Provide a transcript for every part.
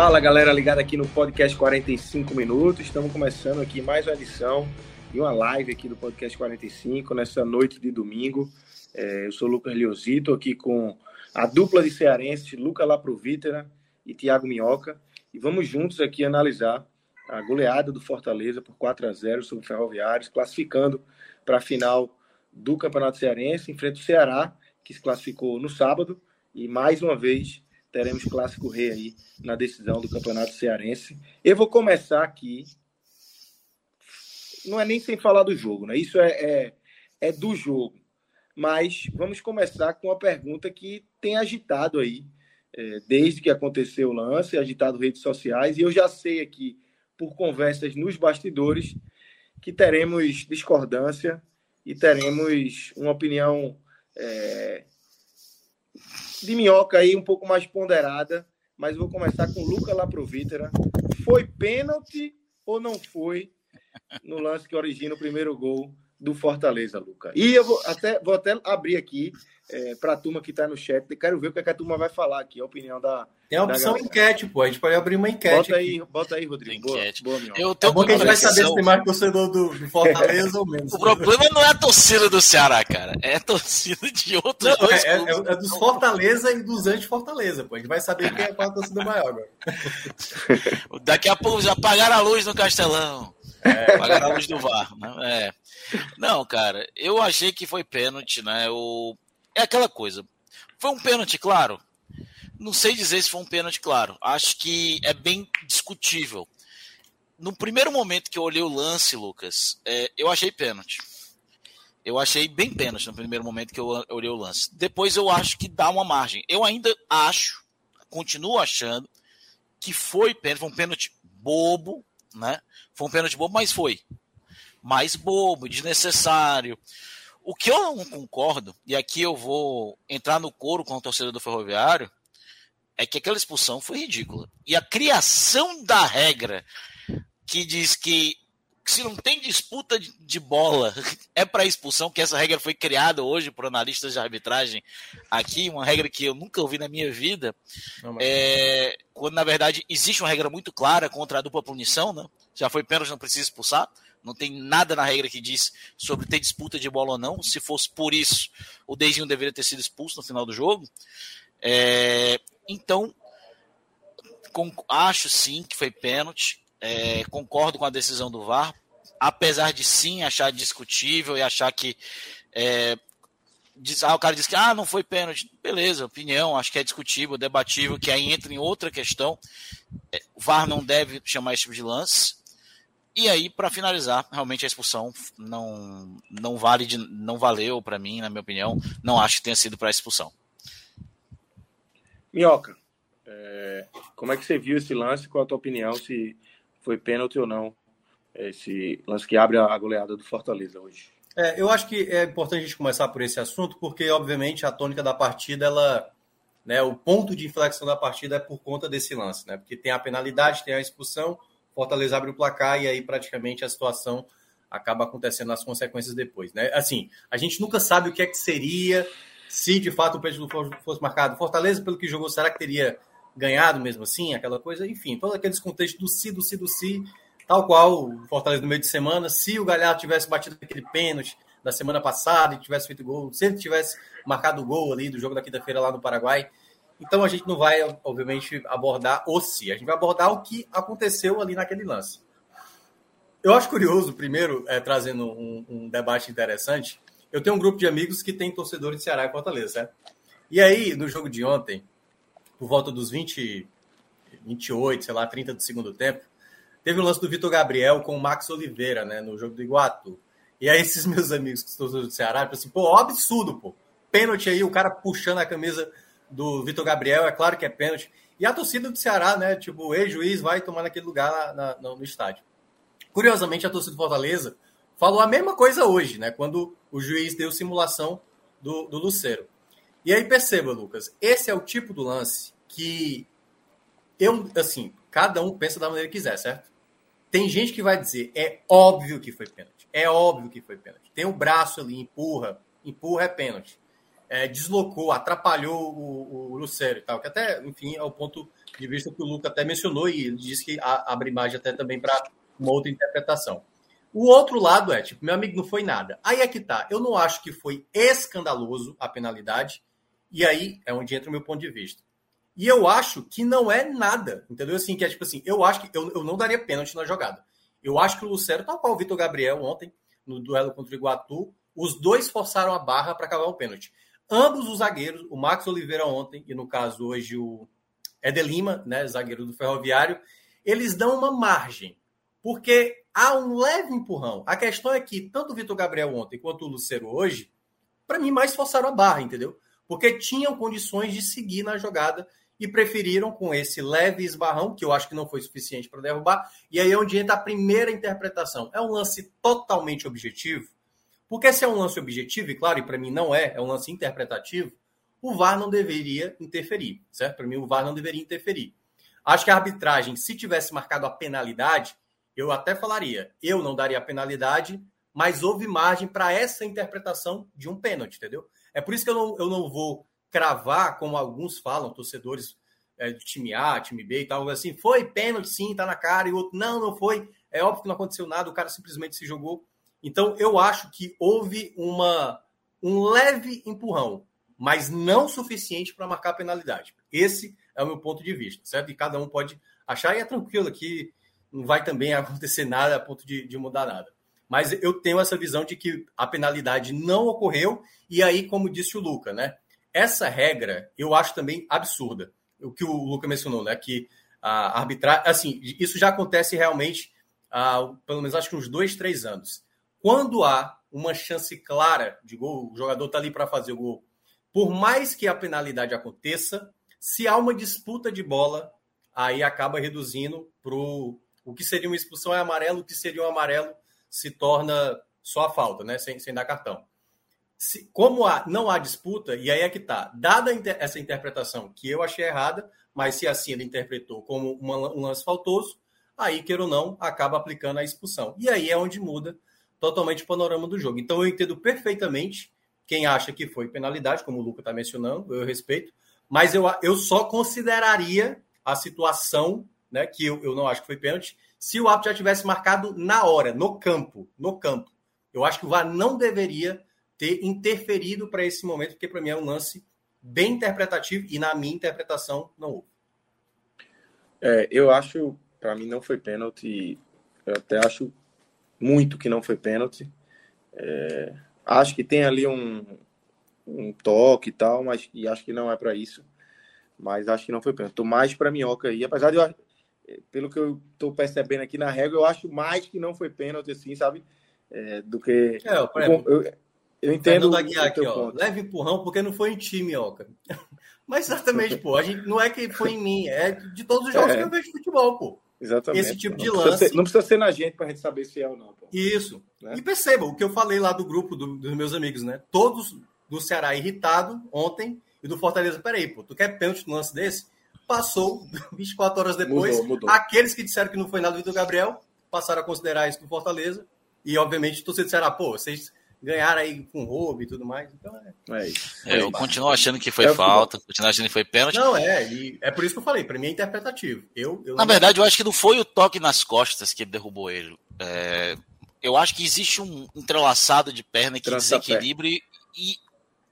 Fala galera ligada aqui no podcast 45 minutos. Estamos começando aqui mais uma edição e uma live aqui do podcast 45 nessa noite de domingo. É, eu sou o Lucas Leozito aqui com a dupla de cearenses, Luca Laprovítera e Thiago Minhoca. E vamos juntos aqui analisar a goleada do Fortaleza por 4 a 0 sobre o Ferroviários, classificando para a final do Campeonato Cearense, enfrenta o Ceará, que se classificou no sábado, e mais uma vez teremos clássico rei aí na decisão do Campeonato Cearense. Eu vou começar aqui, não é nem sem falar do jogo, né? Isso é, é, é do jogo. Mas vamos começar com uma pergunta que tem agitado aí, é, desde que aconteceu o lance, agitado redes sociais, e eu já sei aqui, por conversas nos bastidores, que teremos discordância e teremos uma opinião é, de minhoca aí um pouco mais ponderada, mas vou começar com Luca Laprovítera. Foi pênalti ou não foi no lance que origina o primeiro gol do Fortaleza, Luca? E eu vou até, vou até abrir aqui é, para a turma que está no chat. Quero ver o que, é que, a turma vai falar aqui, a opinião da. Tem a opção enquete, pô. A gente pode abrir uma enquete. Bota aí, bota aí Rodrigo. Boa, boa, eu tenho é bom que a gente vai saber se tem mais torcedor do, do Fortaleza ou menos. O problema não é a torcida do Ceará, cara. É a torcida de outros não, dois é, é, é, dos Fortaleza e dos anti-Fortaleza, pô. A gente vai saber quem é a torcida maior agora. Daqui a pouco já apagaram a luz no Castelão. É. Luz do VAR. Né? É. Não, cara, eu achei que foi pênalti, né? O é aquela coisa. Foi um pênalti, claro. Não sei dizer se foi um pênalti, claro. Acho que é bem discutível. No primeiro momento que eu olhei o lance, Lucas, é, eu achei pênalti. Eu achei bem pênalti no primeiro momento que eu olhei o lance. Depois eu acho que dá uma margem. Eu ainda acho, continuo achando, que foi pênalti. Foi um pênalti bobo, né? Foi um pênalti bobo, mas foi. Mais bobo, desnecessário. O que eu não concordo, e aqui eu vou entrar no coro com o torcedor do Ferroviário, é que aquela expulsão foi ridícula. E a criação da regra que diz que se não tem disputa de bola é para expulsão, que essa regra foi criada hoje por analistas de arbitragem aqui, uma regra que eu nunca ouvi na minha vida, não, é, quando na verdade existe uma regra muito clara contra a dupla punição, né? já foi pênalti, não precisa expulsar. Não tem nada na regra que diz sobre ter disputa de bola ou não. Se fosse por isso, o Deizinho deveria ter sido expulso no final do jogo. É, então, acho sim que foi pênalti. É, concordo com a decisão do VAR, apesar de sim achar discutível e achar que é, diz, ah, o cara diz que ah, não foi pênalti. Beleza, opinião, acho que é discutível, debatível, que aí entra em outra questão. É, o VAR não deve chamar esse tipo de lance. E aí, para finalizar, realmente a expulsão não, não vale de, não valeu para mim, na minha opinião. Não acho que tenha sido para expulsão. Minhoca, é, como é que você viu esse lance? Qual a tua opinião? Se foi pênalti ou não? Esse lance que abre a goleada do Fortaleza hoje. É, eu acho que é importante a gente começar por esse assunto, porque, obviamente, a tônica da partida, ela, né, o ponto de inflexão da partida é por conta desse lance, né? Porque tem a penalidade, tem a expulsão, Fortaleza abre o placar e aí praticamente a situação acaba acontecendo as consequências depois, né? Assim, a gente nunca sabe o que é que seria se de fato o pênalti fosse marcado. Fortaleza, pelo que jogou, será que teria ganhado mesmo assim? Aquela coisa, enfim, todos aqueles contextos do si, do si, do si, tal qual o Fortaleza no meio de semana. Se o Galhardo tivesse batido aquele pênalti da semana passada e tivesse feito gol, se ele tivesse marcado o gol ali do jogo da quinta-feira lá no Paraguai, então a gente não vai, obviamente, abordar o se, a gente vai abordar o que aconteceu ali naquele lance. Eu acho curioso, primeiro, é, trazendo um, um, debate interessante. Eu tenho um grupo de amigos que tem torcedores de Ceará e Fortaleza, certo? E aí, no jogo de ontem, por volta dos 20, 28, sei lá, 30 do segundo tempo, teve o lance do Vitor Gabriel com o Max Oliveira, né, no jogo do Iguatu. E aí esses meus amigos que estão do Ceará, tipo assim, pô, absurdo, pô. Pênalti aí, o cara puxando a camisa do Vitor Gabriel, é claro que é pênalti. E a torcida do Ceará, né, tipo, ex-juiz vai tomar naquele lugar na, na, no estádio. Curiosamente, a torcida do Fortaleza falou a mesma coisa hoje, né, quando o juiz deu simulação do, do Lucero. E aí perceba, Lucas, esse é o tipo do lance que eu, assim, cada um pensa da maneira que quiser, certo? Tem gente que vai dizer, é óbvio que foi pênalti. É óbvio que foi pênalti. Tem o um braço ali, empurra, empurra é pênalti. É, deslocou, atrapalhou o, o Lucero e tal, que até, enfim, é o ponto de vista que o Luca até mencionou e ele disse que abre imagem até também para uma outra interpretação. O outro lado é, tipo, meu amigo, não foi nada. Aí é que tá. Eu não acho que foi escandaloso a penalidade, e aí é onde entra o meu ponto de vista. E eu acho que não é nada, entendeu? Assim, que é tipo assim, eu acho que eu, eu não daria pênalti na jogada. Eu acho que o Lucero, tal qual o Vitor Gabriel ontem, no duelo contra o Iguatu, os dois forçaram a barra para acabar o pênalti. Ambos os zagueiros, o Max Oliveira ontem, e no caso hoje o Edelima, né, zagueiro do Ferroviário, eles dão uma margem, porque há um leve empurrão. A questão é que tanto o Vitor Gabriel ontem quanto o Lucero hoje, para mim, mais forçaram a barra, entendeu? Porque tinham condições de seguir na jogada e preferiram com esse leve esbarrão, que eu acho que não foi suficiente para derrubar. E aí é onde entra a primeira interpretação. É um lance totalmente objetivo, porque se é um lance objetivo, e claro, e para mim não é, é um lance interpretativo, o VAR não deveria interferir, certo? Para mim, o VAR não deveria interferir. Acho que a arbitragem, se tivesse marcado a penalidade, eu até falaria, eu não daria a penalidade, mas houve margem para essa interpretação de um pênalti, entendeu? É por isso que eu não, eu não vou cravar, como alguns falam, torcedores é, do time A, time B e tal, assim, foi pênalti sim, tá na cara, e o outro, não, não foi, é óbvio que não aconteceu nada, o cara simplesmente se jogou. Então, eu acho que houve uma, um leve empurrão, mas não suficiente para marcar a penalidade. Esse é o meu ponto de vista, certo? E cada um pode achar, e é tranquilo que não vai também acontecer nada a ponto de, de mudar nada. Mas eu tenho essa visão de que a penalidade não ocorreu, e aí, como disse o Luca, né? Essa regra eu acho também absurda. O que o Luca mencionou, né? Que a arbitragem. Assim, isso já acontece realmente há pelo menos acho que uns dois, três anos. Quando há uma chance clara de gol, o jogador está ali para fazer o gol. Por mais que a penalidade aconteça, se há uma disputa de bola, aí acaba reduzindo para o que seria uma expulsão é amarelo, o que seria um amarelo se torna só a falta, né? Sem, sem dar cartão se, como há, não há disputa, e aí é que está, dada inter, essa interpretação que eu achei errada, mas se assim ele interpretou como uma, um lance faltoso, aí, queira ou não, acaba aplicando a expulsão. E aí é onde muda totalmente o panorama do jogo. Então eu entendo perfeitamente quem acha que foi penalidade, como o Luca está mencionando, eu respeito, mas eu, eu só consideraria a situação, né, que eu, eu não acho que foi pênalti, se o árbitro já tivesse marcado na hora, no campo, no campo. Eu acho que o VAR não deveria ter interferido para esse momento, porque para mim é um lance bem interpretativo e na minha interpretação não houve. É, eu acho, para mim não foi pênalti. Eu até acho muito que não foi pênalti. É, acho que tem ali um, um toque e tal, mas e acho que não é para isso. Mas acho que não foi pênalti. Tô mais para minhoca aí, apesar de eu, pelo que eu tô percebendo aqui na regra, eu acho mais que não foi pênalti, assim, sabe? É, do que. É, eu, eu, eu entendo. da Guiar aqui, ó. Leve empurrão porque não foi em time, ó. Mas exatamente, pô, a gente, não é que foi em mim, é de todos os jogos é. que eu vejo futebol, pô. Exatamente. Esse tipo não de lance. Ser, não precisa ser na gente para a gente saber se é ou não. Pô. Isso. Né? E perceba o que eu falei lá do grupo do, dos meus amigos, né? Todos do Ceará irritado ontem e do Fortaleza. Peraí, pô, tu quer pênalti no lance desse? Passou 24 horas depois. Mudou, mudou. Aqueles que disseram que não foi nada do Vitor Gabriel passaram a considerar isso do Fortaleza. E, obviamente, tu se ah, pô, vocês ganharam aí com roubo e tudo mais. Então é. é isso. É, eu continuo achando que foi é falta, continuo achando que foi pênalti. Não, é, e é por isso que eu falei, para mim é interpretativo. Eu, eu Na verdade, eu acho que não foi o toque nas costas que derrubou ele. É, eu acho que existe um entrelaçado de perna que desequilibra e, e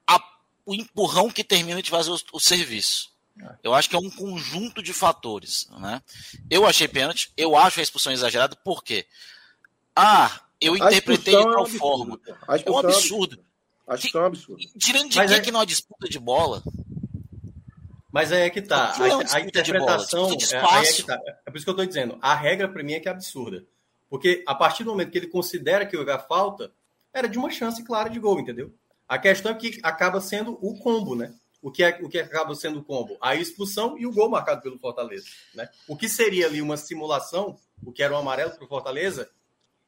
a, o empurrão que termina de fazer o, o serviço. É. Eu acho que é um conjunto de fatores. Né? Eu achei pênalti, eu acho a expulsão exagerada, por quê? Ah, eu interpretei de tal é um forma. É um absurdo. Acho que é um absurdo. Tirando de Mas quem é... que não há disputa de bola? Mas aí é que tá. A, é a interpretação. É, aí é, que tá. é por isso que eu estou dizendo. A regra para mim é que é absurda. Porque a partir do momento que ele considera que houve a falta, era de uma chance clara de gol, entendeu? A questão é que acaba sendo o combo, né? O que, é, o que acaba sendo o combo? A expulsão e o gol marcado pelo Fortaleza. Né? O que seria ali uma simulação, o que era um amarelo para o Fortaleza,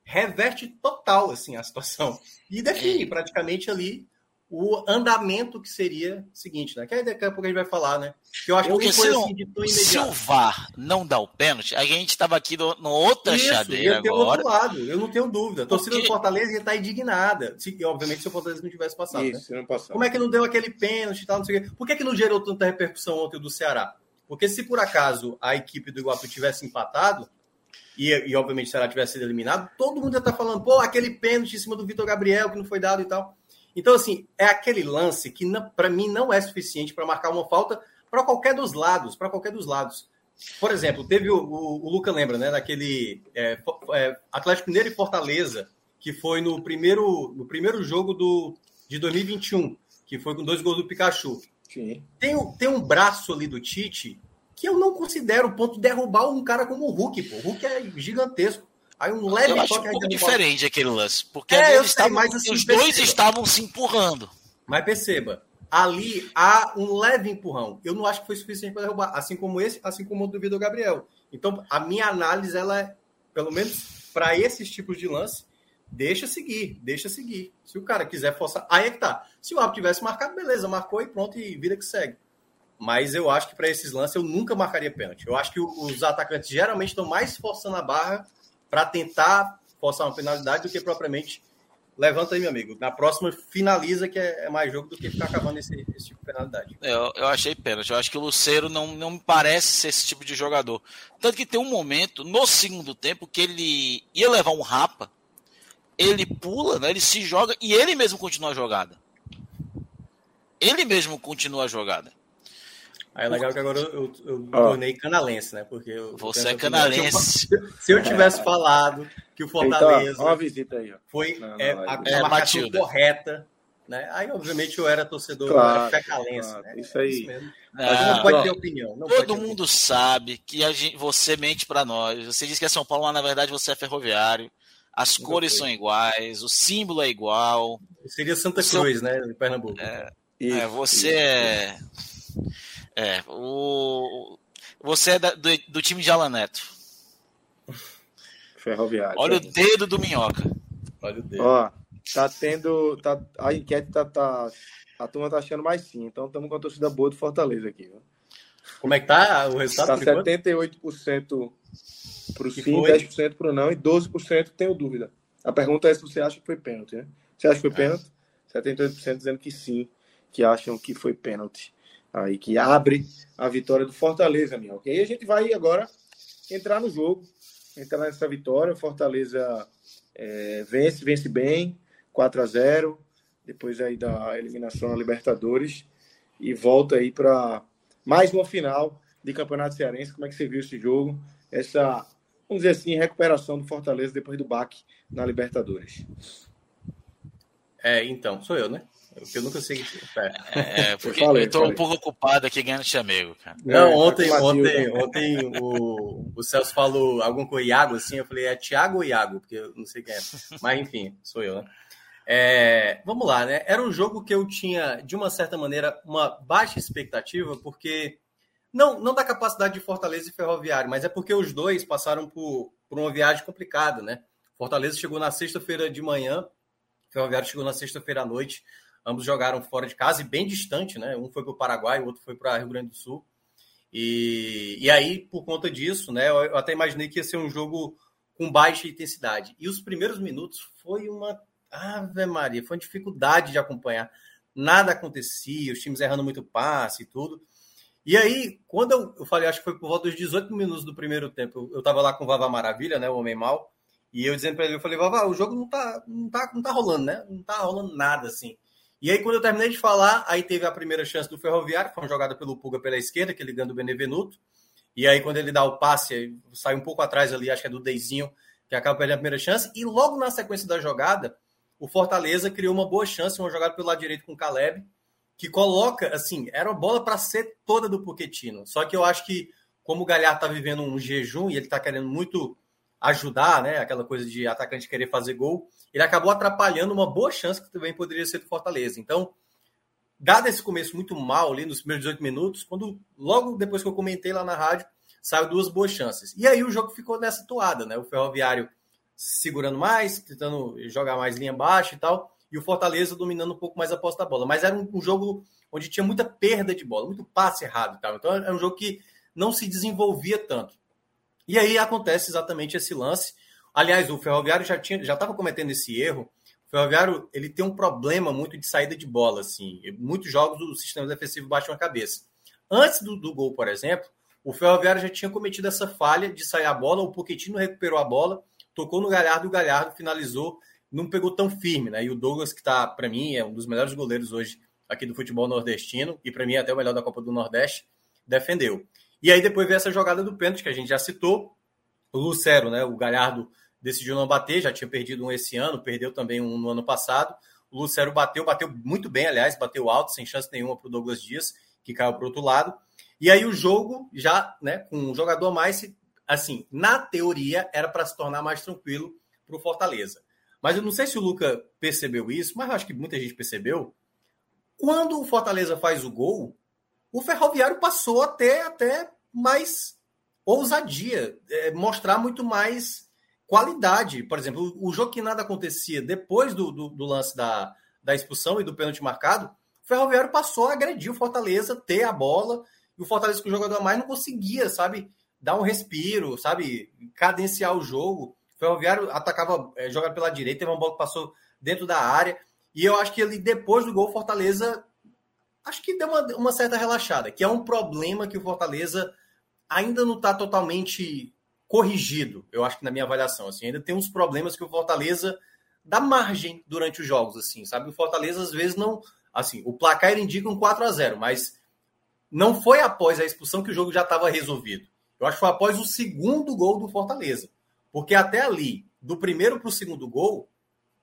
reverte total assim, a situação. E define é. praticamente ali o andamento que seria o seguinte, né? Que aí daqui a pouco a gente vai falar, né? Que eu acho Porque que foi assim de tão imediato. Se o VAR não dá o pênalti, a gente estava aqui no, no outra Isso, chadeira eu agora. Outro lado, eu não tenho dúvida. A torcida Porque... do Fortaleza está indignada. Se, obviamente, se o Fortaleza não tivesse passado. Isso, né? não. Como é que não deu aquele pênalti e tal, não sei o quê? Por que, que não gerou tanta repercussão ontem do Ceará? Porque se por acaso a equipe do Iguape tivesse empatado, e, e obviamente o Ceará tivesse sido eliminado, todo mundo ia estar tá falando, pô, aquele pênalti em cima do Vitor Gabriel que não foi dado e tal. Então, assim, é aquele lance que para mim não é suficiente para marcar uma falta para qualquer dos lados, para qualquer dos lados. Por exemplo, teve o, o, o Luca lembra, né, daquele é, é, Atlético Mineiro e Fortaleza, que foi no primeiro, no primeiro jogo do, de 2021, que foi com dois gols do Pikachu. Sim. Tem, tem um braço ali do Tite que eu não considero ponto de derrubar um cara como o Hulk, pô. O Hulk é gigantesco. Aí um leve eu acho um pouco diferente aquele lance, porque é, estavam, mas, assim, os perceba. dois estavam se empurrando. Mas perceba, ali há um leve empurrão. Eu não acho que foi suficiente para derrubar, assim como esse, assim como o do Vitor Gabriel. Então, a minha análise, ela é, pelo menos para esses tipos de lance, deixa seguir, deixa seguir. Se o cara quiser forçar, aí é que tá. Se o árbitro tivesse marcado, beleza, marcou e pronto, e vida que segue. Mas eu acho que para esses lances eu nunca marcaria pênalti. Eu acho que os atacantes geralmente estão mais forçando a barra para tentar forçar uma penalidade do que propriamente levanta aí, meu amigo. Na próxima, finaliza, que é, é mais jogo do que ficar acabando esse, esse tipo de penalidade. É, eu, eu achei pênalti. Eu acho que o Luceiro não, não me parece ser esse tipo de jogador. Tanto que tem um momento, no segundo tempo, que ele ia levar um rapa, ele pula, né, ele se joga e ele mesmo continua a jogada. Ele mesmo continua a jogada. Aí é legal que agora eu, eu me tornei canalense, né? Porque eu, Você é canalense. Se eu tivesse falado que o Fortaleza então, uma visita aí, foi não, não, é, a, a é, marcação correta, né? Aí, obviamente, eu era torcedor claro, fecalense. Claro, né? Isso aí. Isso mesmo. Mas não pode ter opinião. Todo mundo opinião. sabe que a gente, você mente para nós. Você diz que é São Paulo, mas na verdade você é ferroviário. As cores são iguais, o símbolo é igual. Seria Santa Cruz, seu... né? Pernambuco. É, é você é. É, o... Você é da, do, do, time de Alan Neto. Ferroviário. Olha o dedo do Minhoca. Olha o dedo. Ó, tá tendo. Tá, a enquete tá, tá. A turma tá achando mais sim. Então estamos com a torcida boa do Fortaleza aqui. Viu? Como é que tá o resultado? Tá 78% pro sim, foi? 10% pro não e 12% tenho dúvida. A pergunta é se você acha que foi pênalti, né? Você acha que foi é. pênalti? 78% dizendo que sim, que acham que foi pênalti aí que abre a vitória do Fortaleza, Minhoca. E aí a gente vai agora entrar no jogo, entrar nessa vitória. O Fortaleza é, vence, vence bem, 4 a 0 depois aí da eliminação na Libertadores e volta aí para mais uma final de Campeonato Cearense. Como é que você viu esse jogo? Essa, vamos dizer assim, recuperação do Fortaleza depois do baque na Libertadores. É, então, sou eu, né? Porque eu nunca sei. É, é porque falei, eu tô falei. um pouco ocupado aqui ganhando chamego, cara. Não, ontem, ontem, ontem o, o Celso falou algum com o Iago, assim, eu falei, é Thiago ou Iago? Porque eu não sei quem é. Mas enfim, sou eu, né? É, vamos lá, né? Era um jogo que eu tinha, de uma certa maneira, uma baixa expectativa, porque. Não, não da capacidade de Fortaleza e Ferroviário, mas é porque os dois passaram por, por uma viagem complicada, né? Fortaleza chegou na sexta-feira de manhã, Ferroviário chegou na sexta-feira à noite. Ambos jogaram fora de casa e bem distante, né? Um foi para o Paraguai, o outro foi para Rio Grande do Sul. E, e aí, por conta disso, né? Eu até imaginei que ia ser um jogo com baixa intensidade. E os primeiros minutos foi uma. Ave Maria, foi uma dificuldade de acompanhar. Nada acontecia, os times errando muito passe e tudo. E aí, quando eu, eu falei, acho que foi por volta dos 18 minutos do primeiro tempo, eu estava lá com o Vava Maravilha, né? O Homem Mal. E eu dizendo para ele, eu falei, Vava, o jogo não tá, não tá, não tá rolando, né? Não tá rolando nada assim. E aí, quando eu terminei de falar, aí teve a primeira chance do Ferroviário, foi uma jogada pelo Puga pela esquerda, que ele ganha do Benevenuto. E aí, quando ele dá o passe, sai um pouco atrás ali, acho que é do Deizinho, que acaba perdendo a primeira chance. E logo na sequência da jogada, o Fortaleza criou uma boa chance, uma jogada pelo lado direito com o Caleb. que coloca, assim, era uma bola para ser toda do Poquetino. Só que eu acho que, como o Galhardo tá vivendo um jejum e ele tá querendo muito ajudar, né? Aquela coisa de atacante querer fazer gol, ele acabou atrapalhando uma boa chance que também poderia ser do Fortaleza. Então, dado esse começo muito mal ali nos primeiros 18 minutos, quando logo depois que eu comentei lá na rádio, saiu duas boas chances. E aí o jogo ficou nessa toada, né? O Ferroviário segurando mais, tentando jogar mais linha baixa e tal, e o Fortaleza dominando um pouco mais a posse da bola. Mas era um, um jogo onde tinha muita perda de bola, muito passe errado e tal. Então era um jogo que não se desenvolvia tanto. E aí acontece exatamente esse lance. Aliás, o Ferroviário já tinha, já estava cometendo esse erro. O Ferroviário ele tem um problema muito de saída de bola, assim. Muitos jogos o sistema defensivo baixam a cabeça. Antes do, do gol, por exemplo, o Ferroviário já tinha cometido essa falha de sair a bola. O Pochettino recuperou a bola, tocou no Galhardo o Galhardo finalizou não pegou tão firme, né? E o Douglas, que está, para mim, é um dos melhores goleiros hoje aqui do futebol nordestino, e para mim é até o melhor da Copa do Nordeste, defendeu. E aí depois veio essa jogada do pênalti que a gente já citou. O Lucero, né? O Galhardo decidiu não bater, já tinha perdido um esse ano, perdeu também um no ano passado. O Lucero bateu, bateu muito bem, aliás, bateu alto, sem chance nenhuma para o Douglas Dias, que caiu para o outro lado. E aí o jogo, já né, com um jogador a mais, assim, na teoria, era para se tornar mais tranquilo para o Fortaleza. Mas eu não sei se o Luca percebeu isso, mas eu acho que muita gente percebeu. Quando o Fortaleza faz o gol, o Ferroviário passou a ter até mais ousadia, é, mostrar muito mais qualidade. Por exemplo, o jogo que nada acontecia depois do, do, do lance da, da expulsão e do pênalti marcado, o Ferroviário passou a agredir o Fortaleza, ter a bola, e o Fortaleza com o jogador a mais não conseguia, sabe, dar um respiro, sabe, cadenciar o jogo. Ferroviário atacava, é, jogando pela direita, teve uma bola que passou dentro da área. E eu acho que ele, depois do gol, Fortaleza, acho que deu uma, uma certa relaxada, que é um problema que o Fortaleza ainda não está totalmente corrigido, eu acho que na minha avaliação. Assim, ainda tem uns problemas que o Fortaleza dá margem durante os jogos, assim, sabe? O Fortaleza, às vezes, não. Assim, o placar indica um 4 a 0 mas não foi após a expulsão que o jogo já estava resolvido. Eu acho que foi após o segundo gol do Fortaleza. Porque até ali, do primeiro para o segundo gol,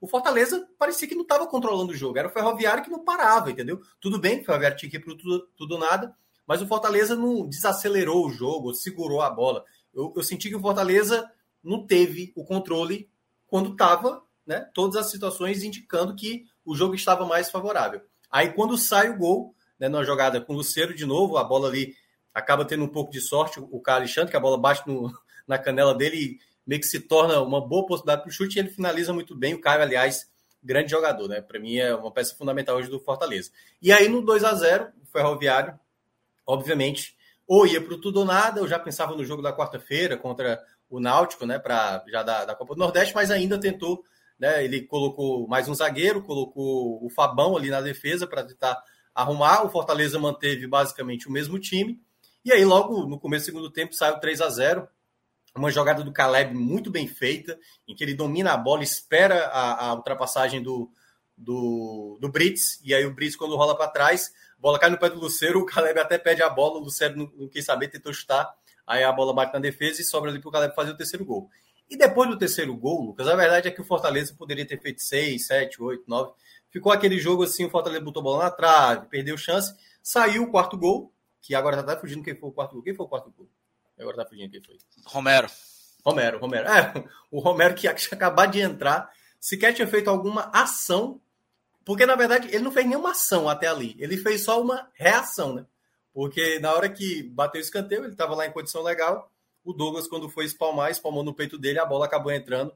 o Fortaleza parecia que não estava controlando o jogo. Era o Ferroviário que não parava, entendeu? Tudo bem, o Ferroviário tinha que ir para tudo, tudo nada, mas o Fortaleza não desacelerou o jogo, segurou a bola. Eu, eu senti que o Fortaleza não teve o controle quando estava, né? Todas as situações indicando que o jogo estava mais favorável. Aí quando sai o gol, né, numa jogada com o Luceiro de novo, a bola ali acaba tendo um pouco de sorte, o Carlos Alexandre, que a bola bate no, na canela dele meio que se torna uma boa possibilidade para o chute e ele finaliza muito bem. O Caio, aliás, grande jogador, né? Para mim é uma peça fundamental hoje do Fortaleza. E aí no 2 a 0 o Ferroviário, obviamente, ou ia para o tudo ou nada, eu já pensava no jogo da quarta-feira contra o Náutico, né, para já da, da Copa do Nordeste, mas ainda tentou, né, ele colocou mais um zagueiro, colocou o Fabão ali na defesa para tentar arrumar, o Fortaleza manteve basicamente o mesmo time. E aí logo no começo do segundo tempo saiu 3 a 0 uma jogada do Caleb muito bem feita, em que ele domina a bola, espera a, a ultrapassagem do, do, do Brits, e aí o Brits, quando rola para trás, a bola cai no pé do Lucero, o Caleb até pede a bola, o Lucero não, não quis saber, tentou chutar, aí a bola bate na defesa e sobra ali para o Caleb fazer o terceiro gol. E depois do terceiro gol, Lucas, a verdade é que o Fortaleza poderia ter feito 6, 7, 8, 9. Ficou aquele jogo assim, o Fortaleza botou a bola na trave, perdeu chance, saiu o quarto gol, que agora está fugindo quem foi o quarto gol. Quem foi o quarto gol? Agora tá fugindo quem foi. Romero. Romero, Romero. É, o Romero que tinha acabado de entrar, sequer tinha feito alguma ação, porque na verdade ele não fez nenhuma ação até ali. Ele fez só uma reação, né? Porque na hora que bateu o escanteio, ele estava lá em condição legal. O Douglas, quando foi espalmar, espalmou no peito dele, a bola acabou entrando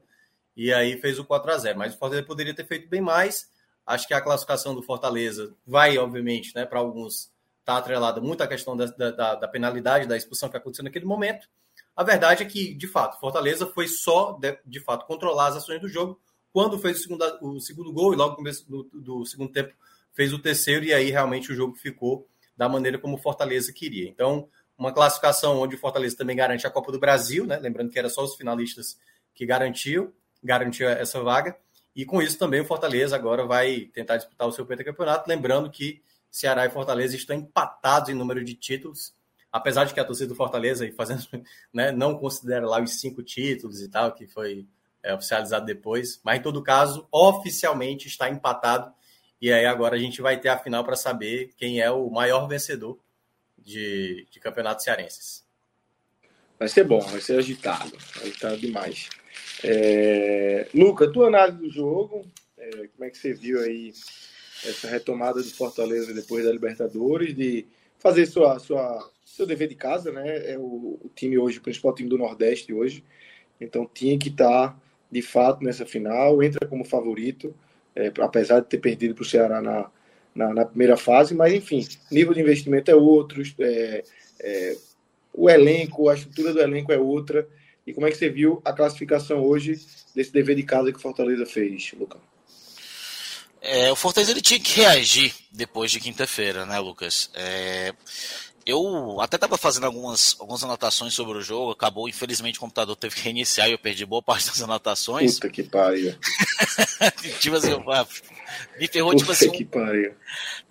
e aí fez o 4 a 0 Mas o Fortaleza poderia ter feito bem mais. Acho que a classificação do Fortaleza vai, obviamente, né, para alguns está atrelada muito à questão da, da, da, penalidade, da expulsão que aconteceu naquele momento. A verdade é que, de fato, Fortaleza foi só, de, de fato, controlar as ações do jogo quando fez o segundo, o segundo gol e logo no começo do, do, segundo tempo fez o terceiro e aí realmente o jogo ficou da maneira como Fortaleza queria. Então, uma classificação onde o Fortaleza também garante a Copa do Brasil, né? lembrando que era só os finalistas que garantiu, garantiu essa vaga. E com isso também o Fortaleza agora vai tentar disputar o seu pentacampeonato, lembrando que Ceará e Fortaleza estão empatados em número de títulos, apesar de que a torcida do Fortaleza fazendo, né, não considera lá os cinco títulos e tal, que foi é, oficializado depois, mas em todo caso, oficialmente está empatado E aí agora a gente vai ter a final para saber quem é o maior vencedor de, de campeonatos cearenses. Vai ser bom, vai ser agitado. Agitado demais. É... Luca, tua análise do jogo, é... como é que você viu aí essa retomada do Fortaleza depois da Libertadores, de fazer sua, sua, seu dever de casa, né? É o, o time hoje, o principal time do Nordeste hoje. Então tinha que estar, tá, de fato, nessa final, entra como favorito, é, apesar de ter perdido para o Ceará na, na, na, primeira fase, mas enfim, nível de investimento é outro, é, é, o elenco, a estrutura do elenco é outra. E como é que você viu a classificação hoje desse dever de casa que o Fortaleza fez, Lucão? É, o Fortaleza ele tinha que reagir depois de quinta-feira, né, Lucas? É, eu até estava fazendo algumas, algumas anotações sobre o jogo, acabou, infelizmente, o computador teve que reiniciar e eu perdi boa parte das anotações. Puta que pariu. tipo assim, me ferrou, tipo assim. que pariu.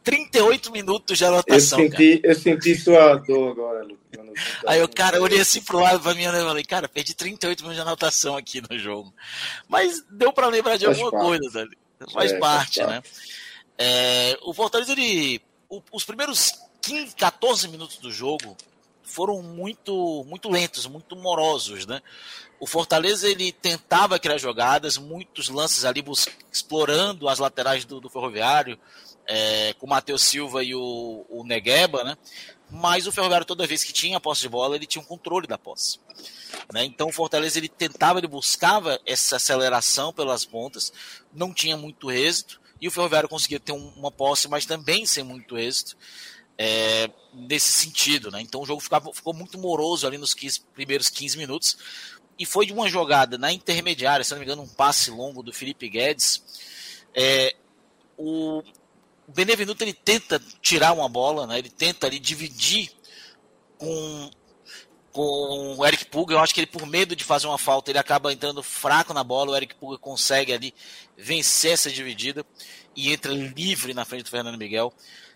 38 minutos de anotação. Eu senti, eu senti sua dor agora, Lucas. Aí eu, cara, eu olhei assim pro lado pra mim e falei, cara, perdi 38 minutos de anotação aqui no jogo. Mas deu para lembrar de Faz alguma parte. coisa, sabe? Faz é, parte, faz né? É, o Fortaleza, ele. O, os primeiros 15, 14 minutos do jogo foram muito muito lentos, muito morosos, né? O Fortaleza ele tentava criar jogadas, muitos lances ali explorando as laterais do, do Ferroviário, é, com o Matheus Silva e o, o Negueba, né? Mas o Ferroviário toda vez que tinha posse de bola ele tinha um controle da posse. Né? Então o Fortaleza ele tentava, ele buscava essa aceleração pelas pontas, não tinha muito êxito, e o Ferroviário conseguia ter um, uma posse, mas também sem muito êxito é, nesse sentido. Né? Então o jogo ficava, ficou muito moroso ali nos 15, primeiros 15 minutos, e foi de uma jogada na intermediária, se não me engano, um passe longo do Felipe Guedes. É, o, Benevenuto ele tenta tirar uma bola, né? ele tenta ali dividir com com o Eric Puga. Eu acho que ele, por medo de fazer uma falta, ele acaba entrando fraco na bola. O Eric Puga consegue ali vencer essa dividida e entra livre na frente do Fernando Miguel.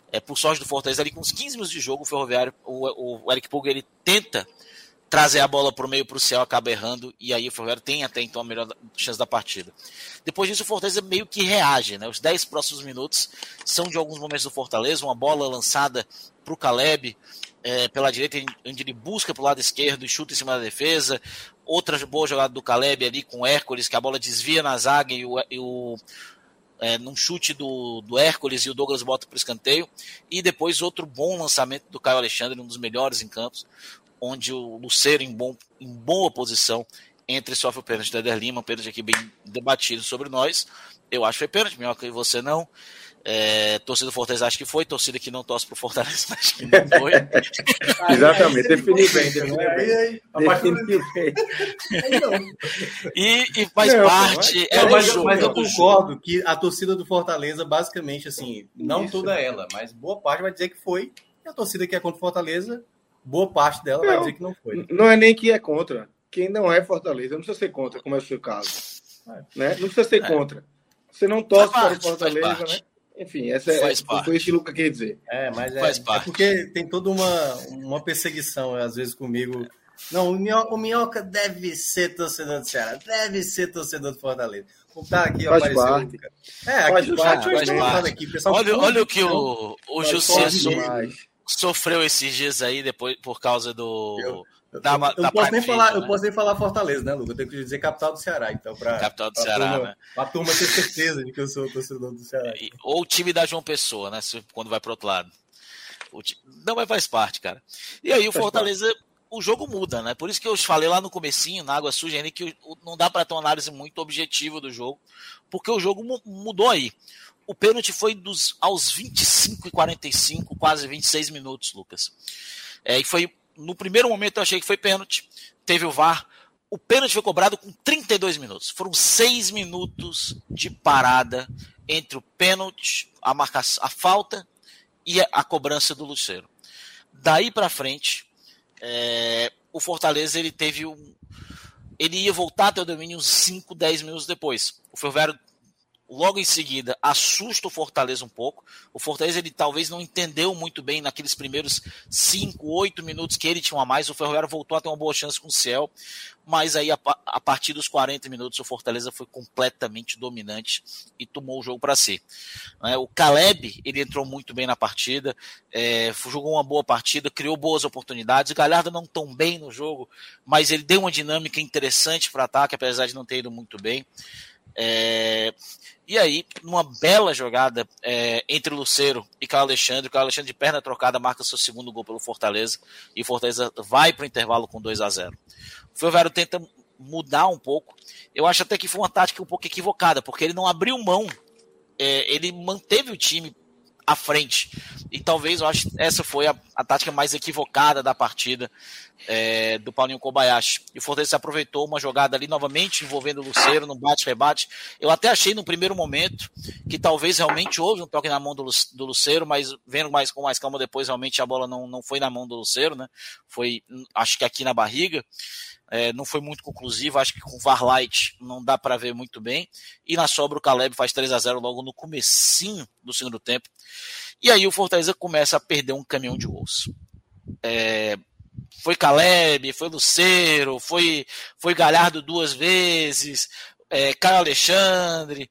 É, por sorte do Fortaleza, ali com uns 15 minutos de jogo, o Ferroviário, o, o Eric Puga, ele tenta trazer a bola para o meio para o céu, acaba errando, e aí o Ferroviário tem até então a melhor chance da partida. Depois disso, o Fortaleza meio que reage, né? Os 10 próximos minutos são de alguns momentos do Fortaleza, uma bola lançada para o Caleb, é, pela direita, onde ele busca para o lado esquerdo e chuta em cima da defesa. Outra boa jogada do Caleb ali com o Hércules, que a bola desvia na zaga e o, e o é, num chute do, do Hércules e o Douglas bota para o escanteio. E depois outro bom lançamento do Caio Alexandre, um dos melhores em campos, onde o Luceiro, em, bom, em boa posição, entre sofre o pênalti da Eder Lima, um pênalti aqui bem debatido sobre nós. Eu acho que foi pênalti, melhor que você não. É, torcida do Fortaleza acho que foi, torcida que não torce pro Fortaleza acho que não foi. Exatamente, definiu bem, definiu bem. E, e faz não, parte. É mas, jogo, mas eu concordo que a torcida do Fortaleza, basicamente, assim, não Isso. toda ela, mas boa parte vai dizer que foi. E a torcida que é contra o Fortaleza, boa parte dela não, vai dizer que não foi. Não é nem que é contra. Quem não é Fortaleza, não precisa ser contra, como é o seu caso. É. Né? Não precisa ser é. contra. Você não torce para o Fortaleza, né? Enfim, essa é, Faz é, foi isso que o Luca quer dizer. É, mas é, Faz é parte. é porque tem toda uma, uma perseguição, às vezes, comigo. Não, o Minhoca, o Minhoca deve ser torcedor do Ceará, deve ser torcedor do Fortaleza. Tá aqui, faz apareceu parte. É, aqui no chat faz parte. Aqui, pessoal, olha, olha o que o, o José sofreu esses dias aí depois por causa do. Eu da, eu, da eu, posso nem falar, né? eu posso nem falar Fortaleza, né, Lucas? Eu tenho que dizer capital do Ceará, então, para capital do Ceará, turma, né? A turma ter certeza de que eu sou torcedor do Ceará. Ou o time da João Pessoa, né? Quando vai para outro lado. Time... Não, mas faz parte, cara. E aí o Fortaleza, o jogo muda, né? Por isso que eu falei lá no comecinho, na água suja, ainda que não dá para ter uma análise muito objetiva do jogo, porque o jogo mudou aí. O pênalti foi dos aos 25 e 45, quase 26 minutos, Lucas. É, e foi no primeiro momento eu achei que foi pênalti, teve o VAR. O pênalti foi cobrado com 32 minutos. Foram seis minutos de parada entre o pênalti, a marcação, a falta e a, cobrança do Luceiro. Daí para frente, é, o Fortaleza ele teve um, ele ia voltar até o domínio uns 5, 10 minutos depois. O Ferroviário logo em seguida assusta o Fortaleza um pouco. O Fortaleza ele talvez não entendeu muito bem naqueles primeiros 5, 8 minutos que ele tinha a mais. O Ferroviário voltou a ter uma boa chance com o Ciel, mas aí a, a partir dos 40 minutos o Fortaleza foi completamente dominante e tomou o jogo para si. É, o Caleb ele entrou muito bem na partida, é, jogou uma boa partida, criou boas oportunidades. O Galhardo não tão bem no jogo, mas ele deu uma dinâmica interessante para ataque, apesar de não ter ido muito bem. É, e aí, numa bela jogada é, entre Luceiro e Carlos Alexandre, o Carlos Alexandre de perna trocada marca seu segundo gol pelo Fortaleza e o Fortaleza vai para o intervalo com 2 a 0 O Ferroviário tenta mudar um pouco. Eu acho até que foi uma tática um pouco equivocada, porque ele não abriu mão, é, ele manteve o time à frente. E talvez eu acho essa foi a, a tática mais equivocada da partida é, do Paulinho Kobayashi. E o Fortaleza aproveitou uma jogada ali novamente envolvendo o Luceiro no bate-rebate. Eu até achei no primeiro momento que talvez realmente houve um toque na mão do, do Luceiro, mas vendo mais com mais calma depois, realmente a bola não, não foi na mão do Luceiro, né? Foi, acho que aqui na barriga. É, não foi muito conclusivo, acho que com Varlight não dá para ver muito bem. E na sobra o Caleb faz 3 a 0 logo no comecinho do segundo tempo. E aí o Fortaleza começa a perder um caminhão de gols. É, foi Caleb, foi Luceiro, foi, foi Galhardo duas vezes, é, Caio Alexandre,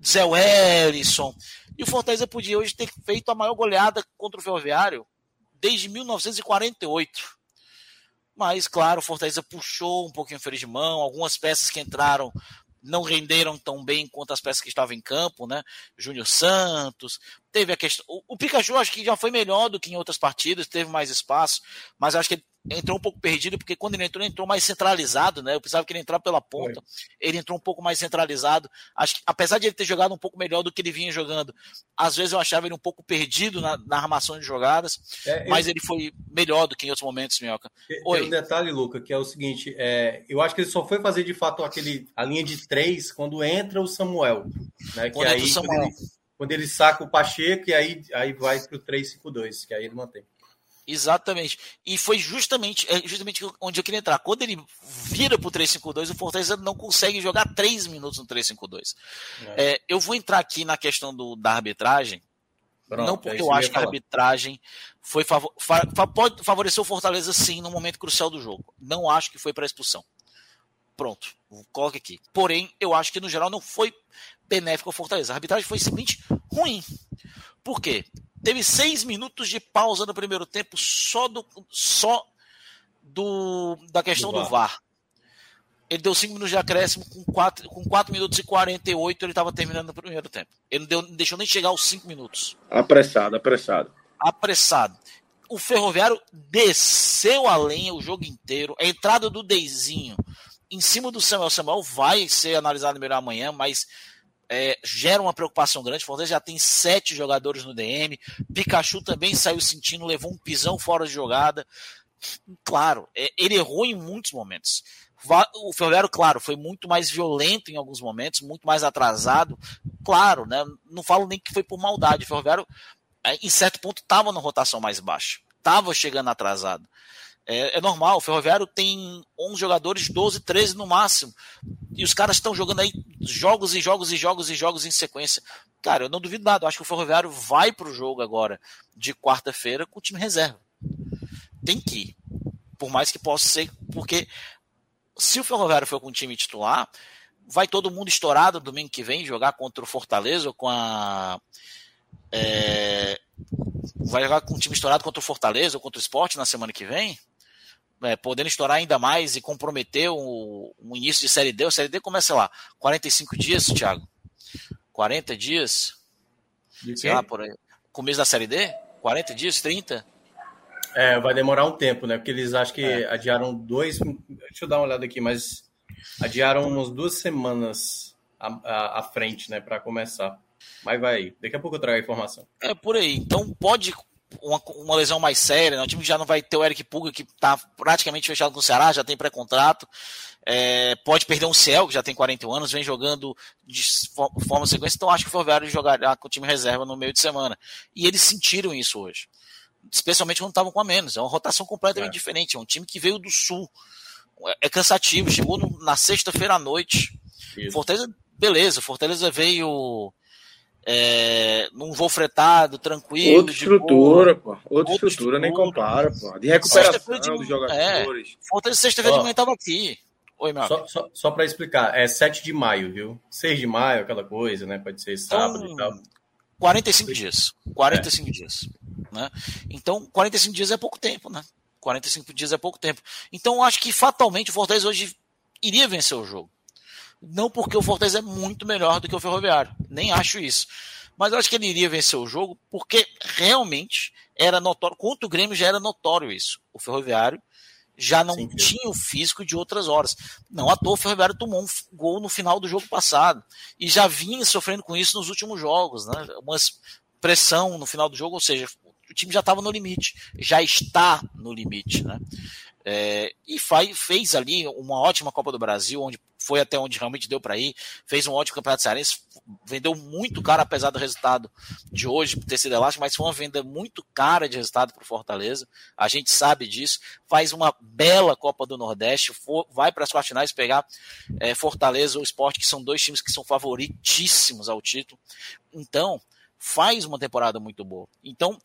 Zé Wellison. E o Fortaleza podia hoje ter feito a maior goleada contra o Ferroviário desde 1948. Mas, claro, o Fortaleza puxou um pouquinho o freio de mão, algumas peças que entraram não renderam tão bem quanto as peças que estavam em campo, né? Júnior Santos, teve a questão. O, o, Pikachu acho que já foi melhor do que em outras partidas, teve mais espaço, mas acho que ele entrou um pouco perdido, porque quando ele entrou, ele entrou mais centralizado, né? Eu pensava que ele entrar pela ponta, Foi. ele entrou um pouco mais centralizado. Acho que, apesar de ele ter jogado um pouco melhor do que ele vinha jogando, às vezes eu achava ele um pouco perdido na, na armação de jogadas, é, mas ele... ele foi melhor do que em outros momentos, Minhoca. Oi. Tem um detalhe, Luca, que é o seguinte: é, eu acho que ele só foi fazer de fato aquele, a linha de três quando entra o Samuel. Né? Que aí, Samuel. Quando, ele, quando ele saca o Pacheco, e aí, aí vai para o 3-5-2, que aí ele mantém. Exatamente. E foi justamente, é justamente onde eu queria entrar. Quando ele vira pro 3-5-2, o Fortaleza não consegue jogar 3 minutos no 3-5-2. É. É, eu vou entrar aqui na questão do, da arbitragem. Pronto, não porque é eu acho que a arbitragem foi favor, fa, pode favorecer o Fortaleza sim no momento crucial do jogo. Não acho que foi para expulsão. Pronto, coloque aqui. Porém, eu acho que no geral não foi benéfico ao Fortaleza. A arbitragem foi simplesmente ruim. Por quê? Teve seis minutos de pausa no primeiro tempo só do só do da questão do VAR. Do VAR. Ele deu cinco minutos de acréscimo com quatro, com quatro minutos e 48 ele estava terminando o primeiro tempo. Ele não, deu, não deixou nem chegar aos cinco minutos. Apressado, apressado. Apressado. O Ferroviário desceu a lenha o jogo inteiro. A entrada do Deizinho em cima do Samuel. Samuel vai ser analisado melhor amanhã, mas é, gera uma preocupação grande. Fortaleza já tem sete jogadores no DM. Pikachu também saiu sentindo, levou um pisão fora de jogada. Claro, é, ele errou em muitos momentos. O Ferroviário, claro, foi muito mais violento em alguns momentos, muito mais atrasado. Claro, né? Não falo nem que foi por maldade. O Ferroviário, é, em certo ponto, estava na rotação mais baixa. Estava chegando atrasado. É, é, normal, o Ferroviário tem 11 jogadores, 12, 13 no máximo. E os caras estão jogando aí jogos e jogos e jogos e jogos em sequência. Cara, eu não duvido nada. Eu acho que o Ferroviário vai pro jogo agora de quarta-feira com o time reserva. Tem que ir. Por mais que possa ser, porque se o Ferroviário for com o time titular, vai todo mundo estourado domingo que vem jogar contra o Fortaleza ou com a. É, vai jogar com o time estourado contra o Fortaleza ou contra o Esporte na semana que vem? É, podendo estourar ainda mais e comprometer o, o, início de Série D. O Série D começa lá, 45 dias, Thiago? 40 dias? De sei lá, por aí. Começo da Série D? 40 dias, 30? É, vai demorar um tempo, né? Porque eles acho que é. adiaram dois. Deixa eu dar uma olhada aqui, mas adiaram umas duas semanas à, à, frente, né, para começar. Mas vai aí. Daqui a pouco eu trago a informação. É por aí. Então pode uma, uma, lesão mais séria, né? o time já não vai ter o Eric Puga, que está praticamente fechado com o Ceará, já tem pré-contrato. É, pode perder um Ciel, que já tem 41 anos, vem jogando de forma sequência, então acho que o Ferroviário jogará com o time reserva no meio de semana. E eles sentiram isso hoje. Especialmente quando estavam com a menos. É uma rotação completamente é. diferente. É um time que veio do sul. É, é cansativo. Chegou no, na sexta-feira à noite. Isso. Fortaleza beleza, Fortaleza veio é, num voo fretado, tranquilo. Outra estrutura, pô. Outra, Outra estrutura, estrutura, nem compara, pô. De recuperação de, dos jogadores. É, Fortaleza sexta-feira de manhã estava aqui. Oi, meu Só, só, só para explicar, é 7 de maio, viu? 6 de maio, aquela coisa, né? Pode ser sábado então, e tal. 45 dias. 45 é. dias. Né? Então, 45 dias é pouco tempo, né? 45 dias é pouco tempo. Então, eu acho que fatalmente o Fortaleza hoje iria vencer o jogo. Não porque o Fortaleza é muito melhor do que o Ferroviário. Nem acho isso. Mas eu acho que ele iria vencer o jogo porque realmente era notório. Contra o Grêmio já era notório isso. O Ferroviário já não Sim, tinha o físico de outras horas. Não à toa o Ferroviário tomou um gol no final do jogo passado. E já vinha sofrendo com isso nos últimos jogos. Né? Uma pressão no final do jogo, ou seja, o time já estava no limite. Já está no limite. Né? É, e faz, fez ali uma ótima Copa do Brasil, onde foi até onde realmente deu para ir, fez um ótimo Campeonato Cearense, vendeu muito caro, apesar do resultado de hoje ter sido elástico, mas foi uma venda muito cara de resultado para o Fortaleza, a gente sabe disso, faz uma bela Copa do Nordeste, for, vai para as quartas finais pegar é, Fortaleza ou Esporte, que são dois times que são favoritíssimos ao título, então faz uma temporada muito boa. Então,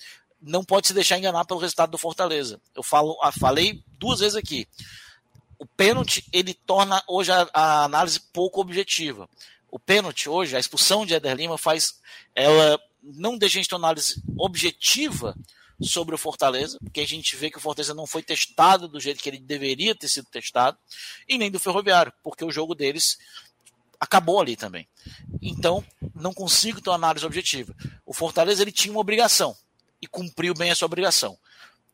não pode se deixar enganar pelo resultado do Fortaleza. Eu falo, falei duas vezes aqui. O pênalti ele torna hoje a, a análise pouco objetiva. O pênalti hoje, a expulsão de Eder Lima faz ela não deixa a gente ter uma análise objetiva sobre o Fortaleza, porque a gente vê que o Fortaleza não foi testado do jeito que ele deveria ter sido testado, e nem do Ferroviário, porque o jogo deles acabou ali também. Então, não consigo ter uma análise objetiva. O Fortaleza ele tinha uma obrigação, e cumpriu bem a sua obrigação.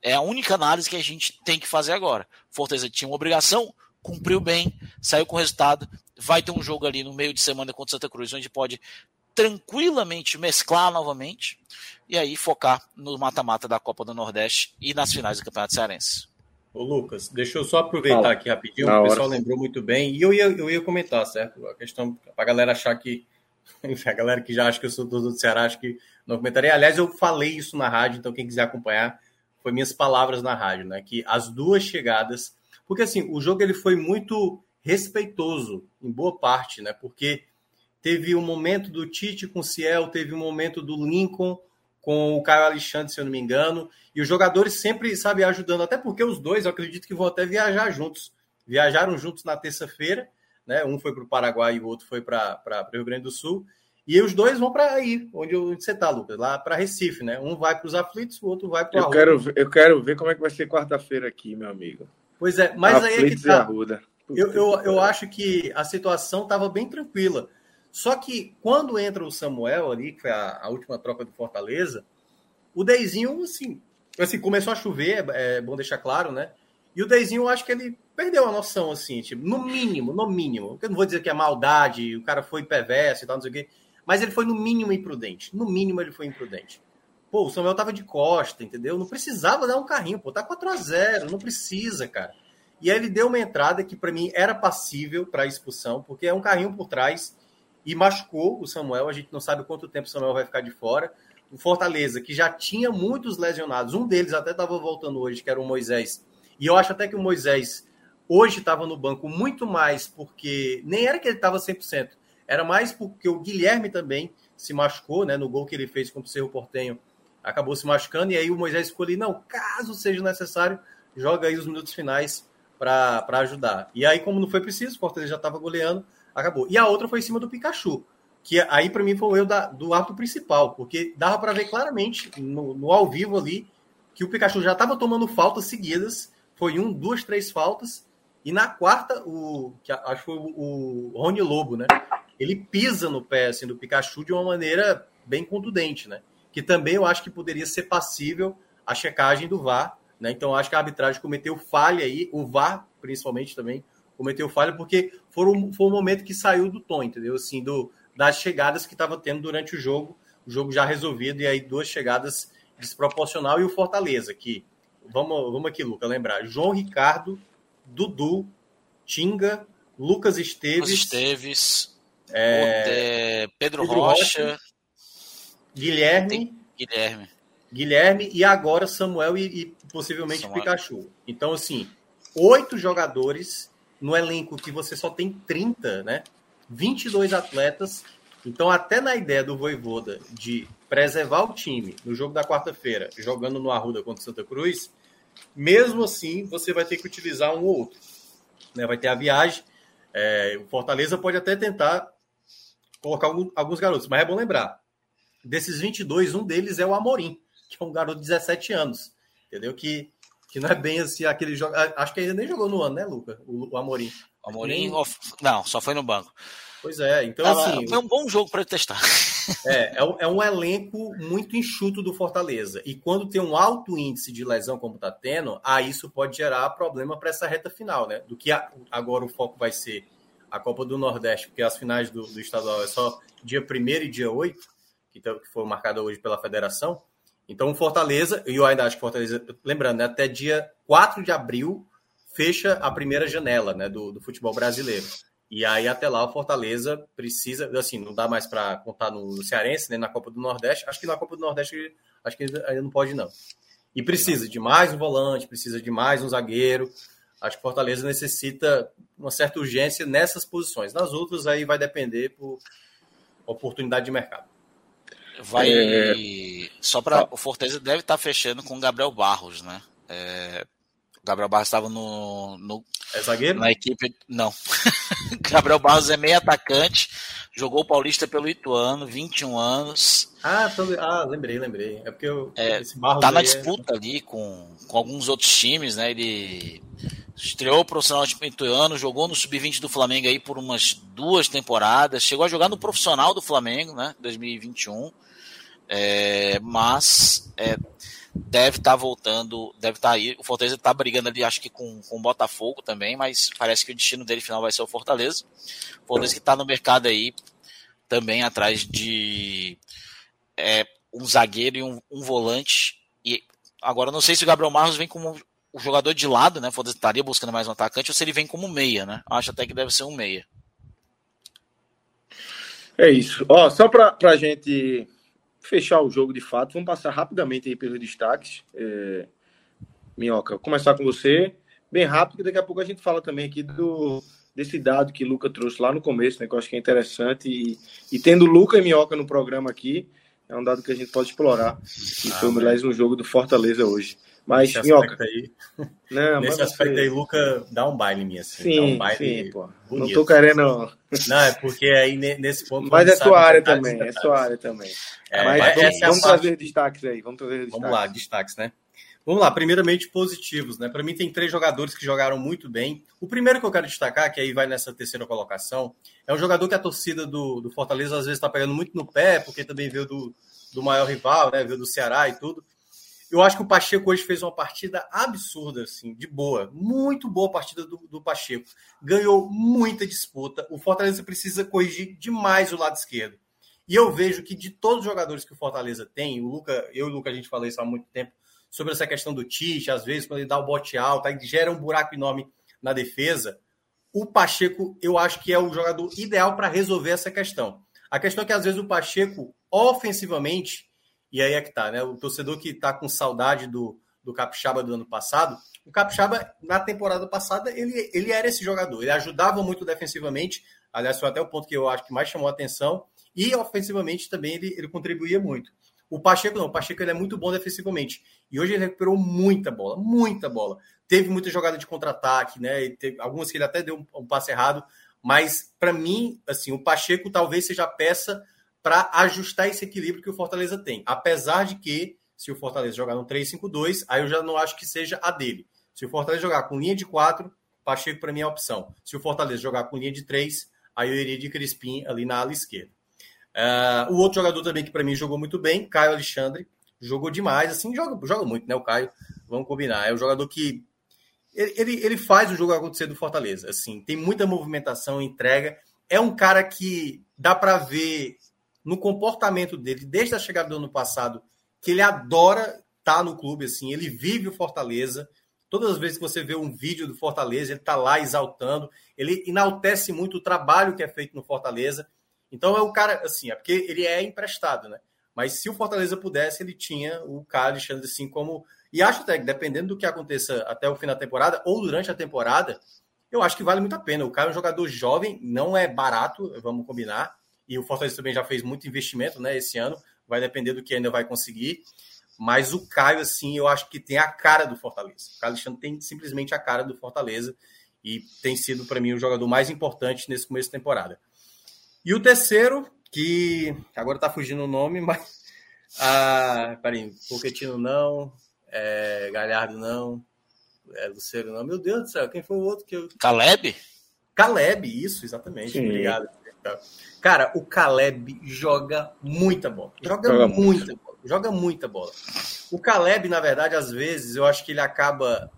É a única análise que a gente tem que fazer agora. Fortaleza tinha uma obrigação, cumpriu bem, saiu com resultado. Vai ter um jogo ali no meio de semana contra Santa Cruz, onde pode tranquilamente mesclar novamente e aí focar no mata-mata da Copa do Nordeste e nas finais do Campeonato Cearense. Ô Lucas, deixa eu só aproveitar Fala. aqui rapidinho, Na o pessoal hora. lembrou muito bem, e eu ia, eu ia comentar, certo? A questão, para a galera achar que, a galera que já acha que eu sou do Ceará, acho que não comentaria. Aliás, eu falei isso na rádio, então quem quiser acompanhar, foi minhas palavras na rádio, né? Que as duas chegadas, porque assim, o jogo ele foi muito respeitoso em boa parte, né? Porque teve um momento do Tite com o Ciel, teve um momento do Lincoln com o Caio Alexandre, se eu não me engano, e os jogadores sempre, sabe, ajudando, até porque os dois, eu acredito que vão até viajar juntos. Viajaram juntos na terça-feira, né? Um foi para o Paraguai e o outro foi para o Rio Grande do Sul. E os dois vão para aí, onde, onde você está, Lucas, lá para Recife, né? Um vai para os aflitos, o outro vai para eu quero Eu quero ver como é que vai ser quarta-feira aqui, meu amigo. Pois é, mas aflitos aí é que tá. Eu, eu, eu acho que a situação estava bem tranquila. Só que quando entra o Samuel ali, que foi a, a última troca do Fortaleza, o Deizinho, assim, assim, começou a chover, é, é bom deixar claro, né? E o Deizinho, eu acho que ele perdeu a noção, assim, tipo, no mínimo, no mínimo. Eu não vou dizer que é maldade, o cara foi perverso e tal, não sei o quê. Mas ele foi no mínimo imprudente. No mínimo ele foi imprudente. Pô, o Samuel tava de costa, entendeu? Não precisava dar um carrinho, pô. Tá 4 a 0 não precisa, cara. E aí ele deu uma entrada que para mim era passível para expulsão, porque é um carrinho por trás e machucou o Samuel. A gente não sabe quanto tempo o Samuel vai ficar de fora. O Fortaleza, que já tinha muitos lesionados, um deles até estava voltando hoje, que era o Moisés. E eu acho até que o Moisés hoje estava no banco muito mais porque nem era que ele estava 100%, era mais porque o Guilherme também se machucou, né? No gol que ele fez contra o Cerro Portenho, acabou se machucando. E aí o Moisés ali, não, caso seja necessário, joga aí os minutos finais para ajudar. E aí, como não foi preciso, o Fortaleza já estava goleando, acabou. E a outra foi em cima do Pikachu, que aí para mim foi o erro da, do ato principal, porque dava para ver claramente no, no, ao vivo ali que o Pikachu já estava tomando faltas seguidas. Foi um, duas, três faltas. E na quarta, o que acho que foi o, o Rony Lobo, né? Ele pisa no pé assim, do Pikachu de uma maneira bem contundente, né? Que também eu acho que poderia ser passível a checagem do VAR, né? Então acho que a arbitragem cometeu falha aí, o VAR principalmente também cometeu falha porque foi um, foi um momento que saiu do tom, entendeu? Assim, do, das chegadas que estava tendo durante o jogo, o jogo já resolvido e aí duas chegadas desproporcional e o Fortaleza que vamos vamos aqui, Luca, lembrar João Ricardo, Dudu, Tinga, Lucas Esteves, Lucas Esteves é, Pedro, Pedro, Rocha, Rocha Guilherme, Guilherme, Guilherme e agora Samuel e, e possivelmente Samuel. Pikachu. Então, assim, oito jogadores no elenco que você só tem 30, né? 22 atletas. Então, até na ideia do Voivoda de preservar o time no jogo da quarta-feira, jogando no Arruda contra Santa Cruz, mesmo assim, você vai ter que utilizar um ou outro. Né? Vai ter a viagem. É, o Fortaleza pode até tentar colocar alguns garotos, mas é bom lembrar: desses 22, um deles é o Amorim, que é um garoto de 17 anos. Entendeu? Que, que não é bem assim aquele jogo. Acho que ainda nem jogou no ano, né, Luca? O, o Amorim. O Amorim, não, só foi no banco. Pois é, então assim. Foi um bom jogo para testar. É, é um, é um, elenco muito enxuto do Fortaleza. E quando tem um alto índice de lesão, como está tendo, aí isso pode gerar problema para essa reta final, né? Do que a, agora o foco vai ser a Copa do Nordeste, porque as finais do, do estadual é só dia 1 e dia 8, que, tá, que foi marcada hoje pela federação. Então, o Fortaleza, e eu ainda acho que Fortaleza, lembrando, né, até dia 4 de abril fecha a primeira janela né, do, do futebol brasileiro. E aí, até lá, o Fortaleza precisa, assim, não dá mais para contar no Cearense, nem na Copa do Nordeste. Acho que na Copa do Nordeste, acho que ainda não pode, não. E precisa de mais um volante, precisa de mais um zagueiro. Acho que Fortaleza necessita uma certa urgência nessas posições. Nas outras, aí vai depender por oportunidade de mercado. Vai. É... Só para. O Fortaleza deve estar tá fechando com o Gabriel Barros, né? É... O Gabriel Barros estava no, no. É zagueiro? Na equipe. Não. Gabriel Barros é meio atacante. Jogou o Paulista pelo Ituano, 21 anos. Ah, tô... ah lembrei, lembrei. É porque eu, é, esse Barros tá na é disputa é... ali com, com alguns outros times, né? Ele estreou profissional de Ituano, jogou no sub-20 do Flamengo aí por umas duas temporadas, chegou a jogar no profissional do Flamengo, né? 2021. É, mas é, deve estar tá voltando, deve estar tá aí. O Fortaleza está brigando ali, acho que com, com o Botafogo também, mas parece que o destino dele final vai ser o Fortaleza. O Fortaleza que está no mercado aí também atrás de é, um zagueiro e um, um, volante. E agora não sei se o Gabriel Marros vem como o jogador de lado, né? Fortaleza estaria buscando mais um atacante, ou se ele vem como meia, né? Acho até que deve ser um meia. É isso. Ó, só para a gente fechar o jogo de fato, vamos passar rapidamente aí pelos destaques. É... Minhoca, vou começar com você, bem rápido, que daqui a pouco a gente fala também aqui do desse dado que Luca trouxe lá no começo, né, que eu acho que é interessante. E, e tendo Luca e Minhoca no programa aqui, é um dado que a gente pode explorar. E ah, foi mais um jogo do Fortaleza hoje. Mas, Nesse Minhoca. Aí, não, nesse aspecto aí, Luca, dá um baile em mim, assim. Sim, um baile sim, pô. Bonito. Não tô querendo. Não, é porque aí nesse ponto. Mas é sua área também, é sua área também. É, mas vamos, é vamos trazer destaques aí, vamos trazer destaques. Vamos lá, destaques, né? Vamos lá, primeiramente positivos, né? Para mim tem três jogadores que jogaram muito bem. O primeiro que eu quero destacar, que aí vai nessa terceira colocação, é um jogador que a torcida do, do Fortaleza às vezes está pegando muito no pé, porque também veio do, do maior rival, né? Veio do Ceará e tudo. Eu acho que o Pacheco hoje fez uma partida absurda, assim, de boa. Muito boa partida do, do Pacheco. Ganhou muita disputa. O Fortaleza precisa corrigir demais o lado esquerdo. E eu vejo que de todos os jogadores que o Fortaleza tem, o Luca, eu e o Luca, a gente falou isso há muito tempo, sobre essa questão do Tite, às vezes, quando ele dá o bote alto, aí gera um buraco enorme na defesa. O Pacheco, eu acho que é o jogador ideal para resolver essa questão. A questão é que, às vezes, o Pacheco, ofensivamente, e aí é que tá, né? O torcedor que tá com saudade do, do Capixaba do ano passado, o Capixaba, na temporada passada, ele, ele era esse jogador. Ele ajudava muito defensivamente. Aliás, foi até o ponto que eu acho que mais chamou a atenção. E ofensivamente também ele, ele contribuía muito. O Pacheco não, o Pacheco ele é muito bom defensivamente. E hoje ele recuperou muita bola, muita bola. Teve muita jogada de contra-ataque, né? Teve, algumas que ele até deu um, um passe errado. Mas, para mim, assim, o Pacheco talvez seja a peça para ajustar esse equilíbrio que o Fortaleza tem. Apesar de que, se o Fortaleza jogar no 3-5-2, aí eu já não acho que seja a dele. Se o Fortaleza jogar com linha de 4, Pacheco para mim é a opção. Se o Fortaleza jogar com linha de 3, aí eu iria de Crispim ali na ala esquerda. Uh, o outro jogador também que para mim jogou muito bem, Caio Alexandre, jogou demais, assim, joga, joga muito, né? O Caio, vamos combinar. É um jogador que ele, ele, ele faz o jogo acontecer do Fortaleza, assim, tem muita movimentação, entrega. É um cara que dá para ver no comportamento dele desde a chegada do ano passado, que ele adora estar tá no clube, assim, ele vive o Fortaleza. Todas as vezes que você vê um vídeo do Fortaleza, ele está lá exaltando, ele enaltece muito o trabalho que é feito no Fortaleza. Então é o cara, assim, é porque ele é emprestado, né? Mas se o Fortaleza pudesse, ele tinha o cara Alexandre assim como. E acho até que, dependendo do que aconteça até o fim da temporada ou durante a temporada, eu acho que vale muito a pena. O Caio é um jogador jovem, não é barato, vamos combinar. E o Fortaleza também já fez muito investimento né, esse ano, vai depender do que ainda vai conseguir. Mas o Caio, assim, eu acho que tem a cara do Fortaleza. O Caio Alexandre tem simplesmente a cara do Fortaleza e tem sido, para mim, o jogador mais importante nesse começo de temporada. E o terceiro, que agora tá fugindo o nome, mas. Ah, peraí, Poquetino não, é, Galhardo não, é, Luceiro não. Meu Deus do céu, quem foi o outro que eu. Caleb? Caleb, isso, exatamente. Sim. Obrigado. Cara, o Caleb joga muita bola. Joga, joga muita muito. bola. Joga muita bola. O Caleb, na verdade, às vezes, eu acho que ele acaba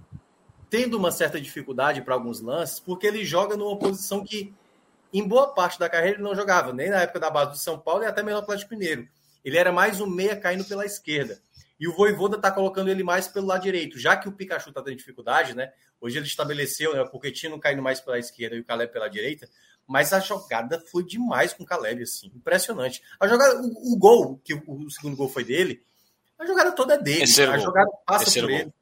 tendo uma certa dificuldade para alguns lances, porque ele joga numa posição que, em boa parte da carreira, ele não jogava, nem na época da base do São Paulo e até mesmo no Atlético Mineiro. Ele era mais um meia caindo pela esquerda. E o Voivoda está colocando ele mais pelo lado direito, já que o Pikachu está tendo dificuldade, né? Hoje ele estabeleceu, né? O Pochettino caindo mais pela esquerda e o Caleb pela direita. Mas a jogada foi demais com o Caleb, assim, impressionante. A jogada, o, o gol, que o, o, segundo gol foi dele, a jogada toda é dele. Terceiro a jogada passa Terceiro por gol. ele.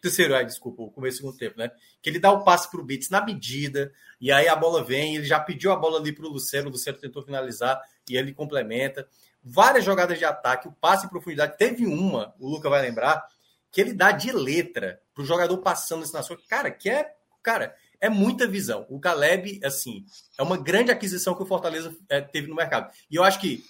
Terceiro, ai, desculpa, o começo do segundo tempo, né? Que ele dá o passe para o Beats na medida, e aí a bola vem, ele já pediu a bola ali para o Luciano, o Luciano tentou finalizar e ele complementa várias jogadas de ataque, o passe em profundidade. Teve uma, o Luca vai lembrar, que ele dá de letra pro jogador passando assim na sua. Cara, que é. Cara, é muita visão. O Caleb, assim, é uma grande aquisição que o Fortaleza é, teve no mercado. E eu acho que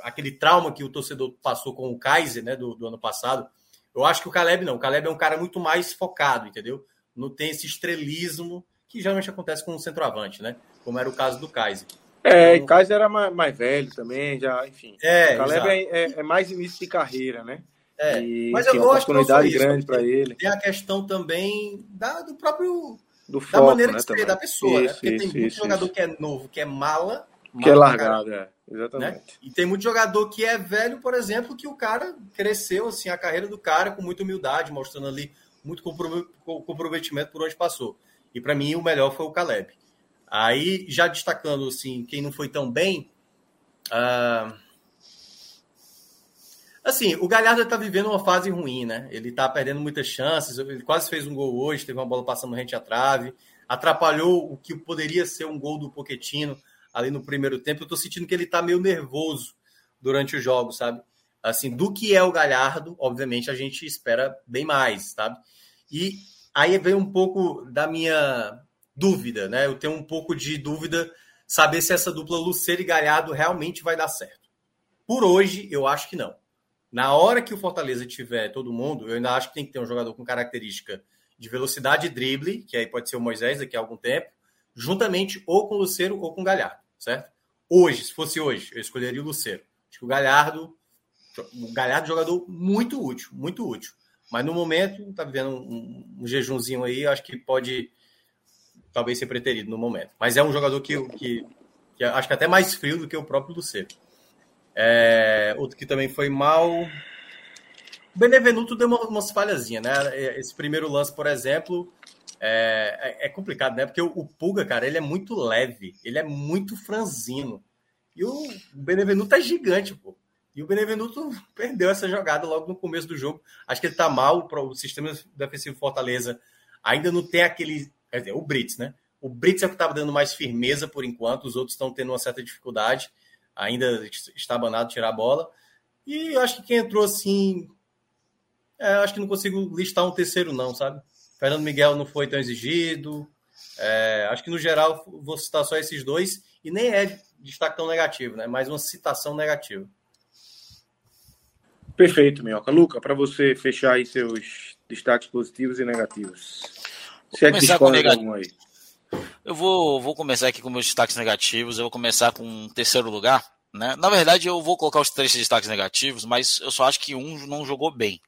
aquele trauma que o torcedor passou com o Kaiser, né, do, do ano passado, eu acho que o Caleb não. O Caleb é um cara muito mais focado, entendeu? Não tem esse estrelismo que geralmente acontece com o centroavante, né? Como era o caso do Kaiser. É, então, Kaiser era mais, mais, velho também, já, enfim. É, o Caleb é, é, é, mais início de carreira, né? É, e, mas eu gosto uma oportunidade grande para ele. Tem a questão também da, do próprio do foco, da maneira né, de ser da pessoa, né? isso, né? Porque isso, tem muito isso, jogador que é novo, que é mala, que é largado, é. Exatamente. Né? E tem muito jogador que é velho, por exemplo, que o cara cresceu assim a carreira do cara com muita humildade, mostrando ali muito comprometimento por onde passou. E para mim o melhor foi o Caleb. Aí, já destacando assim, quem não foi tão bem. Uh... Assim, o Galhardo está vivendo uma fase ruim, né? Ele está perdendo muitas chances. Ele quase fez um gol hoje, teve uma bola passando rente à trave. Atrapalhou o que poderia ser um gol do Poquetino ali no primeiro tempo. Eu estou sentindo que ele está meio nervoso durante o jogo, sabe? Assim, do que é o Galhardo, obviamente a gente espera bem mais, sabe? E aí vem um pouco da minha dúvida, né? Eu tenho um pouco de dúvida saber se essa dupla Luceiro e Galhardo realmente vai dar certo. Por hoje, eu acho que não. Na hora que o Fortaleza tiver todo mundo, eu ainda acho que tem que ter um jogador com característica de velocidade e drible, que aí pode ser o Moisés daqui a algum tempo, juntamente ou com o Luceiro ou com o Galhardo, certo? Hoje, se fosse hoje, eu escolheria o Luceiro. Acho que o Galhardo, o Galhardo é um jogador muito útil, muito útil. Mas no momento, tá vivendo um, um jejumzinho aí, acho que pode talvez ser preterido no momento. Mas é um jogador que, que, que acho que é até mais frio do que o próprio Lucero. É, outro que também foi mal. O Benevenuto deu uma, umas falhazinhas, né? Esse primeiro lance, por exemplo, é, é, é complicado, né? Porque o, o, Pulga, cara, ele é muito leve, ele é muito franzino. E o Benevenuto é gigante, pô. E o Benevenuto perdeu essa jogada logo no começo do jogo. Acho que ele tá mal o sistema defensivo Fortaleza. Ainda não tem aquele Quer dizer, o Brits, né? O Brits é o que estava dando mais firmeza por enquanto, os outros estão tendo uma certa dificuldade, ainda está banado tirar a bola. E eu acho que quem entrou assim. É, acho que não consigo listar um terceiro, não, sabe? Fernando Miguel não foi tão exigido. É, acho que no geral vou citar só esses dois, e nem é destaque tão negativo, né? Mais uma citação negativa. Perfeito, Minhoca. Luca, para você fechar aí seus destaques positivos e negativos. Se é começar com negativo. Eu vou, vou começar aqui com meus destaques negativos. Eu vou começar com um terceiro lugar. Né? Na verdade, eu vou colocar os três destaques negativos, mas eu só acho que um não jogou bem.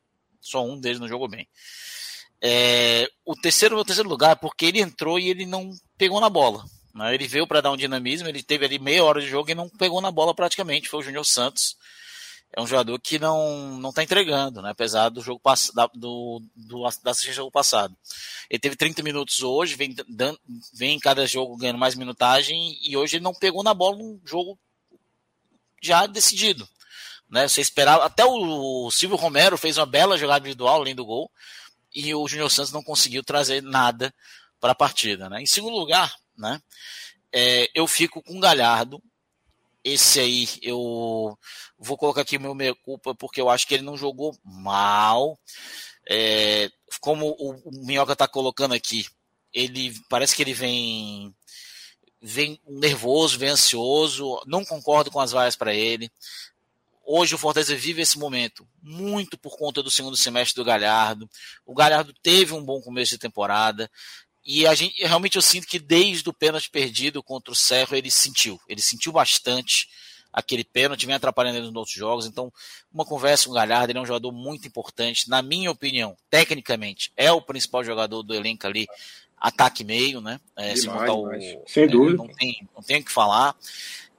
Só um deles não jogou bem. É, o terceiro, o terceiro lugar é porque ele entrou e ele não pegou na bola. Né? Ele veio para dar um dinamismo, ele teve ali meia hora de jogo e não pegou na bola praticamente. Foi o Júnior Santos é um jogador que não não está entregando, né? apesar do jogo da, do, do, da assistência do jogo passado. Ele teve 30 minutos hoje, vem, dando, vem em cada jogo ganhando mais minutagem, e hoje ele não pegou na bola num jogo já decidido. Né? Você esperava. Até o Silvio Romero fez uma bela jogada individual além do gol, e o Júnior Santos não conseguiu trazer nada para a partida. Né? Em segundo lugar, né, é, eu fico com o Galhardo. Esse aí eu vou colocar aqui meu meia culpa porque eu acho que ele não jogou mal. É, como o, Minhoca está colocando aqui, ele parece que ele vem vem nervoso, vem ansioso, não concordo com as vaias para ele. Hoje o Fortaleza vive esse momento muito por conta do segundo semestre do Galhardo. O Galhardo teve um bom começo de temporada e a gente realmente eu sinto que desde o pênalti perdido contra o Cerro ele sentiu, ele sentiu bastante aquele pênalti, vem atrapalhando ele nos outros jogos. Então, uma conversa com o Galhardo, ele é um jogador muito importante, na minha opinião, tecnicamente, é o principal jogador do elenco ali, ataque meio, né? É, demais, se montar o, Sem é, dúvida. Não tem, não tem o que falar.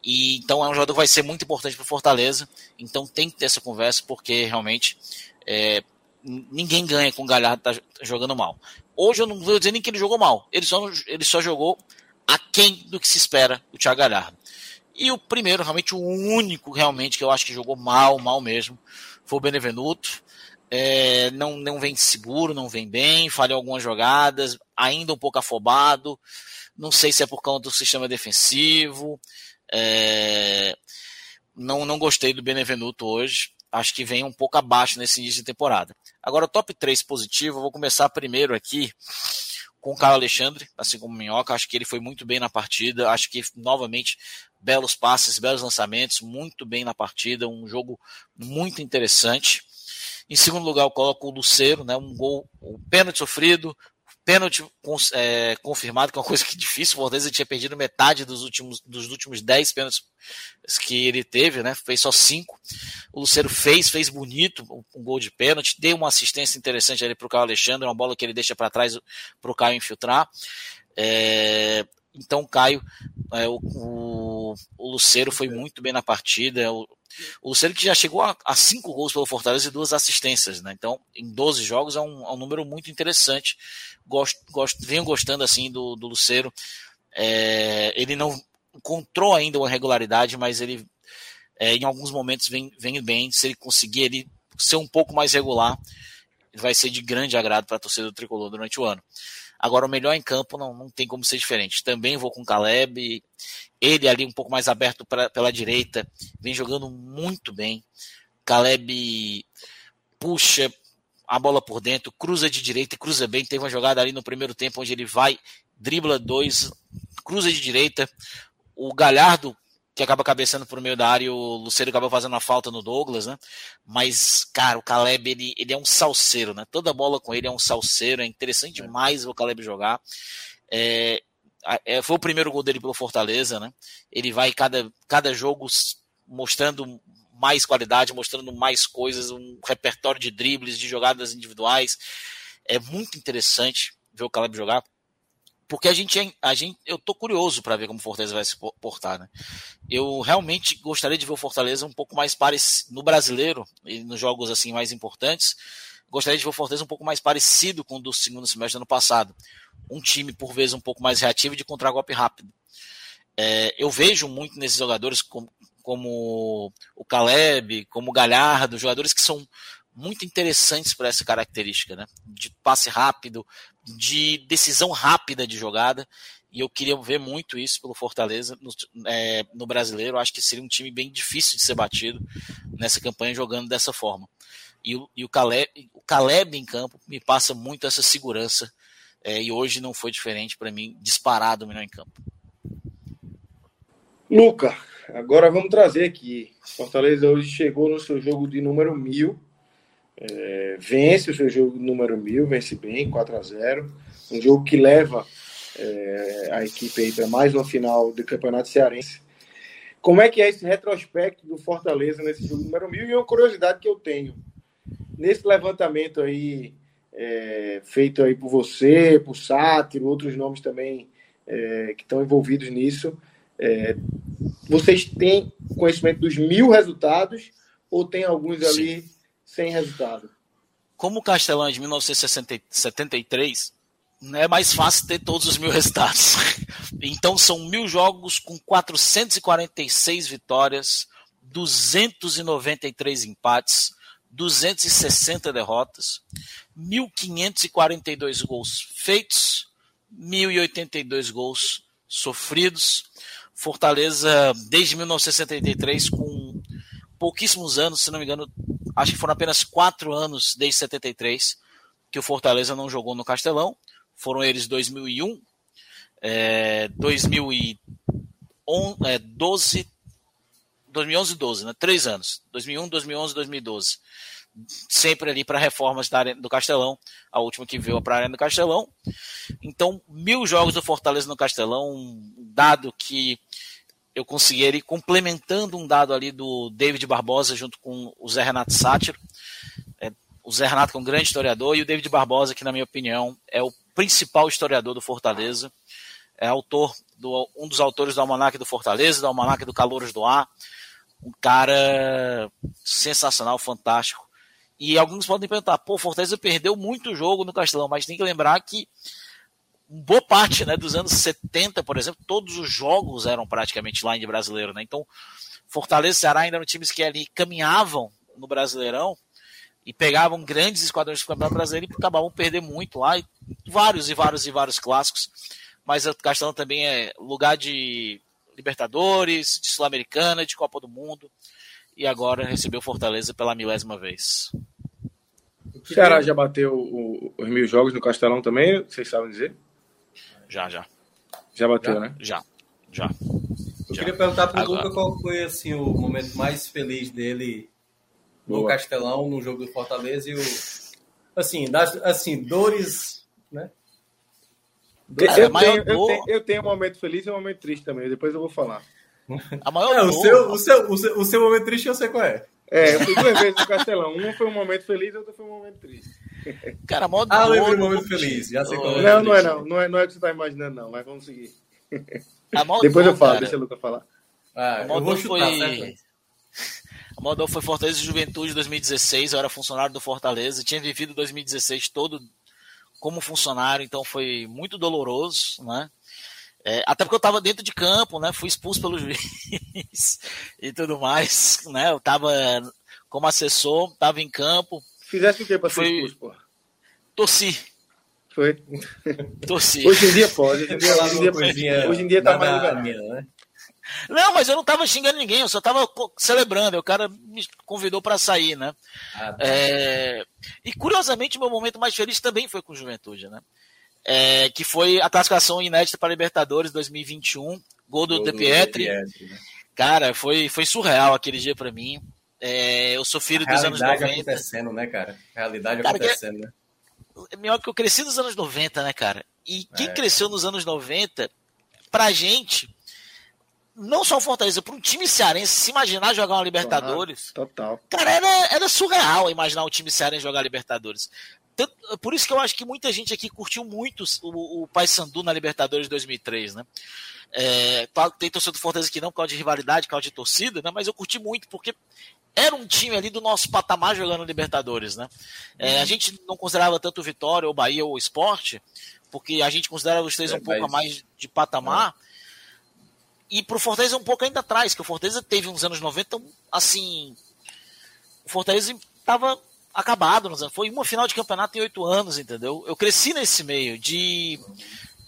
E então é um jogador que vai ser muito importante para o Fortaleza. Então tem que ter essa conversa, porque realmente é, ninguém ganha com o Galhardo tá jogando mal. Hoje eu não vou dizer nem que ele jogou mal. Ele só, ele só jogou aquém do que se espera do Thiago Galhardo. E o primeiro, realmente o único realmente que eu acho que jogou mal, mal mesmo, foi o Benevenuto. É, não, não vem seguro, não vem bem, falhou algumas jogadas, ainda um pouco afobado. Não sei se é por conta do sistema defensivo. É, não, não gostei do Benevenuto hoje. Acho que vem um pouco abaixo nesse início de temporada. Agora, o top 3 positivo, eu vou começar primeiro aqui com o Caio Alexandre, assim como o Minhoca. Acho que ele foi muito bem na partida. Acho que, novamente, belos passes, belos lançamentos, muito bem na partida. Um jogo muito interessante. Em segundo lugar, eu coloco o Luceiro, né? Um gol, um pênalti sofrido, Pênalti é, confirmado, que é uma coisa que é difícil. O Fortaleza tinha perdido metade dos últimos, dos últimos 10 pênaltis que ele teve, né? Fez só 5. O Luceiro fez, fez bonito um gol de pênalti, deu uma assistência interessante ali para o Caio Alexandre, uma bola que ele deixa para trás para o Caio infiltrar. É, então, Caio, é, o, o, o, Luceiro foi muito bem na partida. O, o Luceiro que já chegou a, a, cinco gols pelo Fortaleza e duas assistências, né? Então, em 12 jogos é um, é um número muito interessante. Gosto, gosto, venho gostando assim do, do Luceiro. É, ele não encontrou ainda uma regularidade, mas ele é, em alguns momentos vem, vem bem. Se ele conseguir ele ser um pouco mais regular, vai ser de grande agrado para a torcida do tricolor durante o ano. Agora, o melhor em campo não, não tem como ser diferente. Também vou com o Caleb. Ele ali um pouco mais aberto pra, pela direita, vem jogando muito bem. Caleb puxa a bola por dentro, cruza de direita e cruza bem. Teve uma jogada ali no primeiro tempo onde ele vai, dribla dois, cruza de direita. O Galhardo que acaba cabeçando por meio da área e o Luceiro acaba fazendo a falta no Douglas, né? Mas, cara, o Caleb, ele, ele é um salseiro, né? Toda bola com ele é um salseiro, é interessante é. demais o Caleb jogar. É, é, foi o primeiro gol dele pelo Fortaleza, né? Ele vai cada, cada jogo mostrando mais qualidade, mostrando mais coisas, um repertório de dribles, de jogadas individuais. É muito interessante ver o Caleb jogar porque a gente, é, a gente eu tô curioso para ver como o Fortaleza vai se portar, né? Eu realmente gostaria de ver o Fortaleza um pouco mais parecido no brasileiro e nos jogos assim mais importantes. Gostaria de ver o Fortaleza um pouco mais parecido com o do segundo semestre do ano passado. Um time por vezes um pouco mais reativo e de contragolpe rápido. É, eu vejo muito nesses jogadores como, como o Caleb, como o Galhardo, jogadores que são muito interessantes para essa característica, né? De passe rápido, de decisão rápida de jogada. E eu queria ver muito isso pelo Fortaleza no, é, no brasileiro. acho que seria um time bem difícil de ser batido nessa campanha jogando dessa forma. E, o, e o, Caleb, o Caleb em campo me passa muito essa segurança. É, e hoje não foi diferente para mim, disparado o melhor em campo. Luca, agora vamos trazer aqui. Fortaleza hoje chegou no seu jogo de número mil é, vence o seu jogo número mil, vence bem, 4 a 0 Um jogo que leva é, a equipe aí para mais uma final do Campeonato Cearense. Como é que é esse retrospecto do Fortaleza nesse jogo número mil? E uma curiosidade que eu tenho. Nesse levantamento aí, é, feito aí por você, por Sátiro, outros nomes também é, que estão envolvidos nisso, é, vocês têm conhecimento dos mil resultados ou tem alguns ali sem resultado. Como o Castelão é de 1973, é mais fácil ter todos os mil resultados. Então são mil jogos com 446 vitórias, 293 empates, 260 derrotas, 1.542 gols feitos, 1.082 gols sofridos. Fortaleza, desde 1973, com pouquíssimos anos, se não me engano, acho que foram apenas quatro anos desde 73 que o Fortaleza não jogou no Castelão. Foram eles 2001, é, 2012, é, 2011 e 12, né? Três anos. 2001, 2011 2012. Sempre ali para reformas da Arena do Castelão. A última que veio para a Arena do Castelão. Então, mil jogos do Fortaleza no Castelão. Um dado que eu consegui ir complementando um dado ali do David Barbosa junto com o Zé Renato Sátiro. É, o Zé Renato que é um grande historiador e o David Barbosa que na minha opinião é o principal historiador do Fortaleza. É autor do, um dos autores do Almanac do Fortaleza, do Almanac do Calouros do Ar. Um cara sensacional, fantástico. E alguns podem perguntar, pô, Fortaleza perdeu muito jogo no Castelão, mas tem que lembrar que boa parte né, dos anos 70, por exemplo, todos os jogos eram praticamente lá em brasileiro. Né? Então, Fortaleza e Ceará ainda eram times que ali caminhavam no Brasileirão e pegavam grandes esquadrões do Campeonato Brasileiro e acabavam perder muito lá. E vários e vários e vários clássicos. Mas o Castelão também é lugar de Libertadores, de Sul-Americana, de Copa do Mundo. E agora recebeu Fortaleza pela milésima vez. O Ceará já bateu os mil jogos no Castelão também, vocês sabem dizer? Já, já. Já bateu, já? né? Já, já. Eu já. queria perguntar para o Luca qual foi assim, o momento mais feliz dele no Boa. Castelão, no jogo do Fortaleza e o. Assim, das, assim dores. Né? Dores, eu, tenho, eu, tenho, eu tenho um momento feliz e um momento triste também, depois eu vou falar. A maior é, o, seu, o, seu, o, seu, o seu momento triste eu sei qual é. É, eu fui duas vezes no Castelão. Um foi um momento feliz, outro foi um momento triste. Cara, modo Ah, lembrei um momento feliz. Já sei qual é. Não, não é não. Não é, não é o que você está imaginando, não. Mas vamos seguir. Depois eu falo, cara. deixa o Luca falar. Ah, eu vou chutar, foi... certo? A Moldova foi Fortaleza Juventude 2016, eu era funcionário do Fortaleza, tinha vivido 2016 todo como funcionário, então foi muito doloroso, né? É, até porque eu estava dentro de campo, né? Fui expulso pelo juiz e tudo mais, né? Eu estava como assessor, estava em campo. Fizesse o que para ser expulso, pô? Torci. Foi. Torci. Hoje em dia pode. Hoje em dia, hoje em dia, hoje em dia tá mais liberado. Né? Não, mas eu não tava xingando ninguém, eu só tava celebrando. O cara me convidou para sair, né? Ah, tá. é... E curiosamente, meu momento mais feliz também foi com Juventude, né? É... Que foi a classificação inédita para Libertadores 2021, gol do gol De Pietri. né? Cara, foi, foi surreal aquele dia para mim. É... eu sou filho dos anos 90. acontecendo, né, cara? Realidade cara, acontecendo, né? É melhor que eu cresci nos anos 90, né, cara? E quem é. cresceu nos anos 90, pra gente não só o Fortaleza, para um time cearense se imaginar jogar uma Libertadores. Total. Cara, era, era surreal imaginar um time cearense jogar Libertadores. Tanto, por isso que eu acho que muita gente aqui curtiu muito o, o Paysandu na Libertadores de 2003, né? É, tem torcedor do Fortaleza que não, por causa de rivalidade, por causa de torcida, né? Mas eu curti muito porque era um time ali do nosso patamar jogando Libertadores, né? É, a gente não considerava tanto Vitória ou Bahia ou Esporte, porque a gente considerava os três é, um pouco a mais de patamar. É. E pro Fortaleza um pouco ainda atrás, que o Fortaleza teve uns anos 90, assim. O Fortaleza estava acabado nos anos. Foi uma final de campeonato em oito anos, entendeu? Eu cresci nesse meio de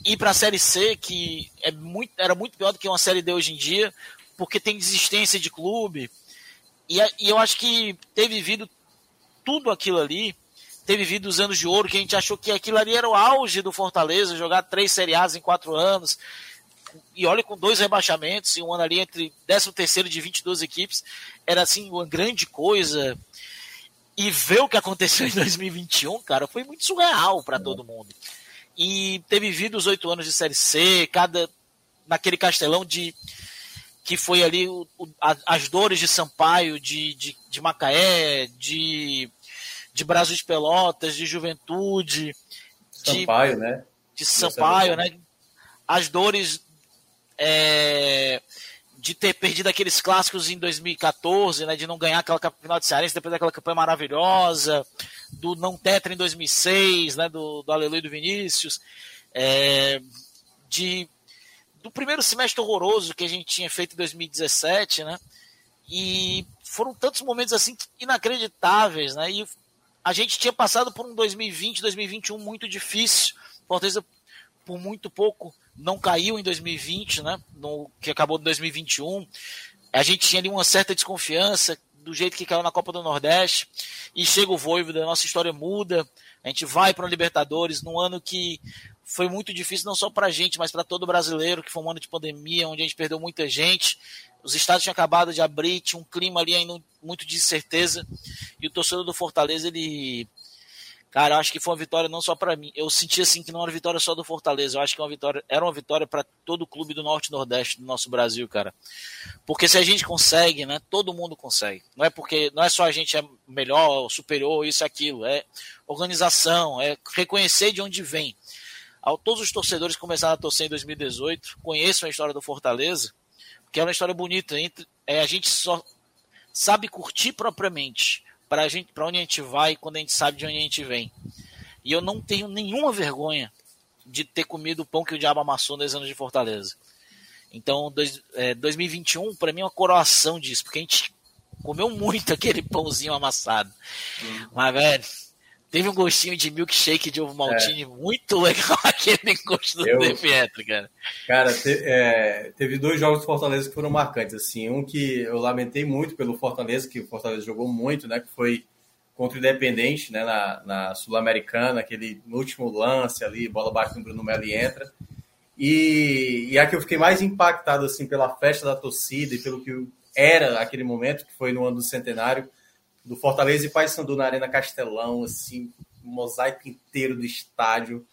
ir para a Série C, que é muito, era muito pior do que uma Série D hoje em dia, porque tem desistência de clube. E, e eu acho que ter vivido tudo aquilo ali, ter vivido os anos de ouro, que a gente achou que aquilo ali era o auge do Fortaleza, jogar três Série A's em quatro anos e olha com dois rebaixamentos e um ano ali entre 13 terceiro de 22 equipes, era assim uma grande coisa. E ver o que aconteceu em 2021, cara, foi muito surreal para todo mundo. E ter vivido os oito anos de Série C, cada naquele castelão de que foi ali o, o, as dores de Sampaio, de, de, de Macaé, de, de Brasil de Pelotas, de Juventude, Sampaio, de, né? De Sampaio, né? As dores é, de ter perdido aqueles clássicos em 2014, né, de não ganhar aquela final de Cearense depois daquela campanha maravilhosa, do não tetra em 2006, né, do, do Aleluia do Vinícius, é, de do primeiro semestre horroroso que a gente tinha feito em 2017, né, e foram tantos momentos assim inacreditáveis, né, e a gente tinha passado por um 2020, 2021 muito difícil. Fortaleza por muito pouco não caiu em 2020, né? No, que acabou em 2021. A gente tinha ali uma certa desconfiança do jeito que caiu na Copa do Nordeste. E chega o Voivoda, a nossa história muda. A gente vai para o Libertadores num ano que foi muito difícil, não só para a gente, mas para todo brasileiro, que foi um ano de pandemia, onde a gente perdeu muita gente. Os estados tinham acabado de abrir, tinha um clima ali ainda muito de incerteza. E o torcedor do Fortaleza, ele Cara, eu acho que foi uma vitória não só para mim. Eu senti assim que não era uma vitória só do Fortaleza. Eu acho que uma vitória, era uma vitória para todo o clube do Norte e Nordeste do nosso Brasil, cara. Porque se a gente consegue, né? Todo mundo consegue. Não é porque não é só a gente é melhor, superior, isso aquilo. É organização, é reconhecer de onde vem. Ao todos os torcedores que começaram a torcer em 2018, conheçam a história do Fortaleza, que é uma história bonita. É, a gente só sabe curtir propriamente para gente, para onde a gente vai quando a gente sabe de onde a gente vem. E eu não tenho nenhuma vergonha de ter comido o pão que o diabo amassou nos anos de Fortaleza. Então, dois, é, 2021 para mim é uma coroação disso, porque a gente comeu muito aquele pãozinho amassado. Uhum. Mas, velho, Teve um gostinho de milkshake de ovo maltine é. muito legal aquele gosto do eu, Pietro, cara. Cara, te, é, teve dois jogos do Fortaleza que foram marcantes, assim. Um que eu lamentei muito pelo Fortaleza, que o Fortaleza jogou muito, né? Que foi contra o Independente, né? Na, na Sul-Americana, aquele último lance ali, bola bate no Bruno Melo e entra. E, e a que eu fiquei mais impactado, assim, pela festa da torcida e pelo que era aquele momento, que foi no ano do centenário, do Fortaleza e Paysandu na Arena Castelão, assim, um mosaico inteiro do estádio.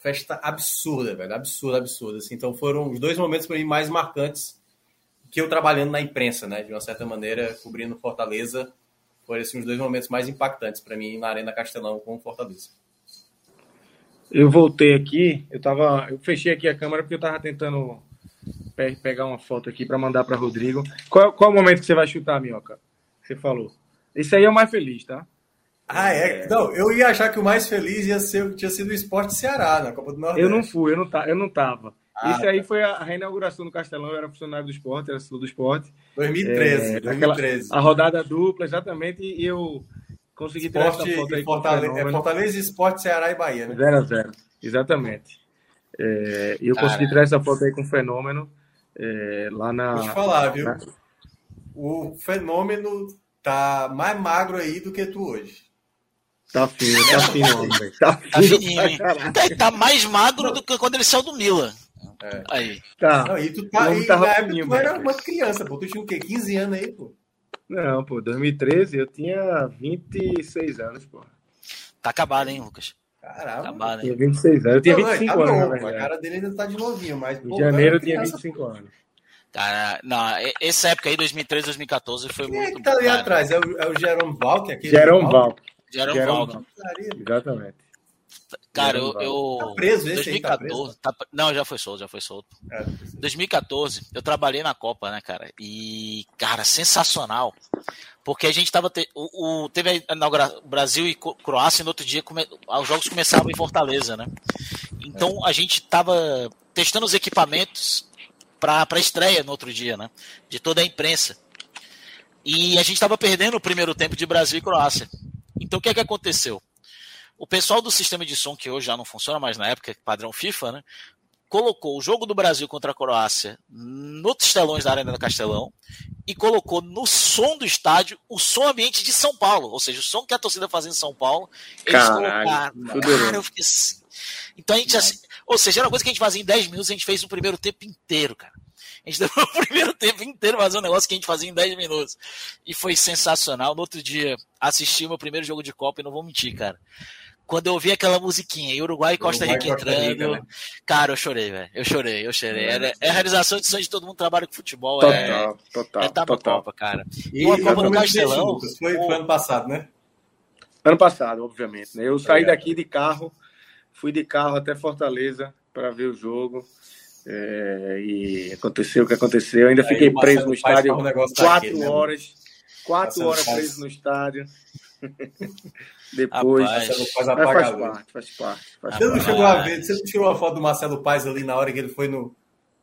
Festa absurda, velho, absurda, absurda. Assim. Então foram os dois momentos para mim mais marcantes que eu trabalhando na imprensa, né, de uma certa maneira, cobrindo Fortaleza, foram assim, os dois momentos mais impactantes para mim na Arena Castelão com o Fortaleza. Eu voltei aqui, eu tava, eu fechei aqui a câmera porque eu tava tentando pegar uma foto aqui para mandar para Rodrigo. Qual, qual o momento que você vai chutar, Minhoca? Você falou. Esse aí é o mais feliz, tá? Ah, é? é? Não, eu ia achar que o mais feliz ia ser, tinha sido o Esporte Ceará na Copa do Nordeste. Eu não fui, eu não, tá, eu não tava. Ah, aí tá. foi a reinauguração do Castelão, eu era funcionário do esporte, era do esporte. 2013, é, 2013. a rodada dupla, exatamente, e eu consegui tirar essa foto aí. Fortaleza, é Fortaleza, Esporte, Ceará e Bahia, né? 0x0, exatamente. É, e eu consegui tirar essa foto aí com o Fenômeno é, lá na... Vou te falar, viu? Na... O Fenômeno tá mais magro aí do que tu hoje. Tá fino, tá fino, homem. Tá, tá fininho, hein? Tá, tá, mais magro do que quando ele saiu do Milan. É. Aí. Tá. Não, e tu tá aí, na época tu era uma criança, pô. Tu tinha o quê? 15 anos aí, pô? Não, pô, 2013 eu tinha 26 anos, pô. Tá acabado, hein, Lucas? Caramba. Acabado, hein? Tinha 26 anos. Eu tinha 25 tá anos. a cara dele ainda tá de novinho, mas. Em janeiro eu tinha 25 anos. Cara, não, essa época aí, 2013, 2014, foi Quem muito. É que tá ali atrás? É o, é o Jerome Valk? Jerome Valk. Jerome Valk. Exatamente. Cara, eu. eu tá preso esse 2014, aí, tá tá, Não, já foi solto, já foi solto. É, 2014, eu trabalhei na Copa, né, cara? E, cara, sensacional. Porque a gente tava. Te... O, o, teve a inauguração Brasil e Croácia, e no outro dia come... os jogos começavam em Fortaleza, né? Então é. a gente tava testando os equipamentos para a estreia no outro dia, né? De toda a imprensa. E a gente estava perdendo o primeiro tempo de Brasil e Croácia. Então o que é que aconteceu? O pessoal do sistema de som, que hoje já não funciona mais na época, padrão FIFA, né? Colocou o jogo do Brasil contra a Croácia nos telões da Arena do Castelão e colocou no som do estádio o som ambiente de São Paulo. Ou seja, o som que a torcida fazia em São Paulo, eles Caralho, colocaram. Cara, eu fiquei assim. Então a gente, assim, ou seja, era uma coisa que a gente fazia em 10 minutos, a gente fez no primeiro tempo inteiro, cara. A gente demorou o primeiro tempo inteiro fazer um negócio que a gente fazia em 10 minutos. E foi sensacional. No outro dia, assisti o meu primeiro jogo de Copa e não vou mentir, cara. Quando eu ouvi aquela musiquinha, Uruguai e Costa Rica entrando, né? cara, eu chorei, velho. Eu chorei, eu chorei. É, é a realização de sonho de todo mundo que trabalha com futebol. Total, é, total. É total. Copa, cara. E, e uma Copa no Castelão. Foi, foi ano passado, né? Ano passado, obviamente. Né? Eu saí daqui de carro Fui de carro até Fortaleza para ver o jogo. É, e aconteceu o que aconteceu. Eu ainda Aí fiquei preso no estádio quatro tá horas. Quatro horas faz... preso no estádio. Depois. Rapaz, faz, faz parte, faz parte. Faz você não chegou a ver, você não tirou a foto do Marcelo Paz ali na hora que ele foi no,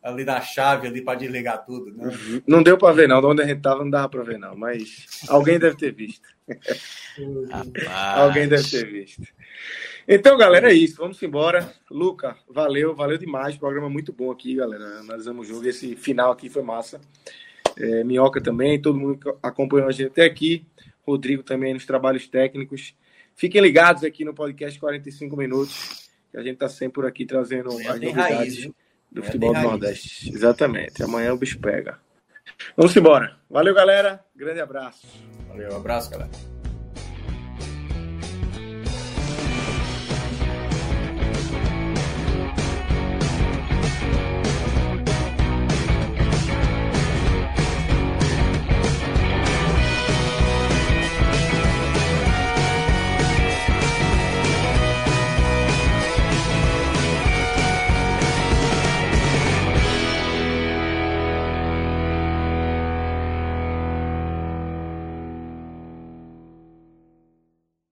ali na chave ali para desligar tudo, né? Uhum. Não deu para ver, não. De onde a gente tava não dava para ver, não. Mas alguém deve ter visto. alguém deve ter visto. Então, galera, é isso. Vamos embora. Luca, valeu, valeu demais. Programa muito bom aqui, galera. Analisamos o jogo. Esse final aqui foi massa. É, Minhoca também, todo mundo que acompanhou a gente até aqui. Rodrigo também nos trabalhos técnicos. Fiquem ligados aqui no podcast 45 Minutos, que a gente está sempre por aqui trazendo Amanhã as novidades raiz, do futebol do Nordeste. Exatamente. Amanhã o bicho pega. Vamos embora. Valeu, galera. Grande abraço. Valeu, um abraço, galera.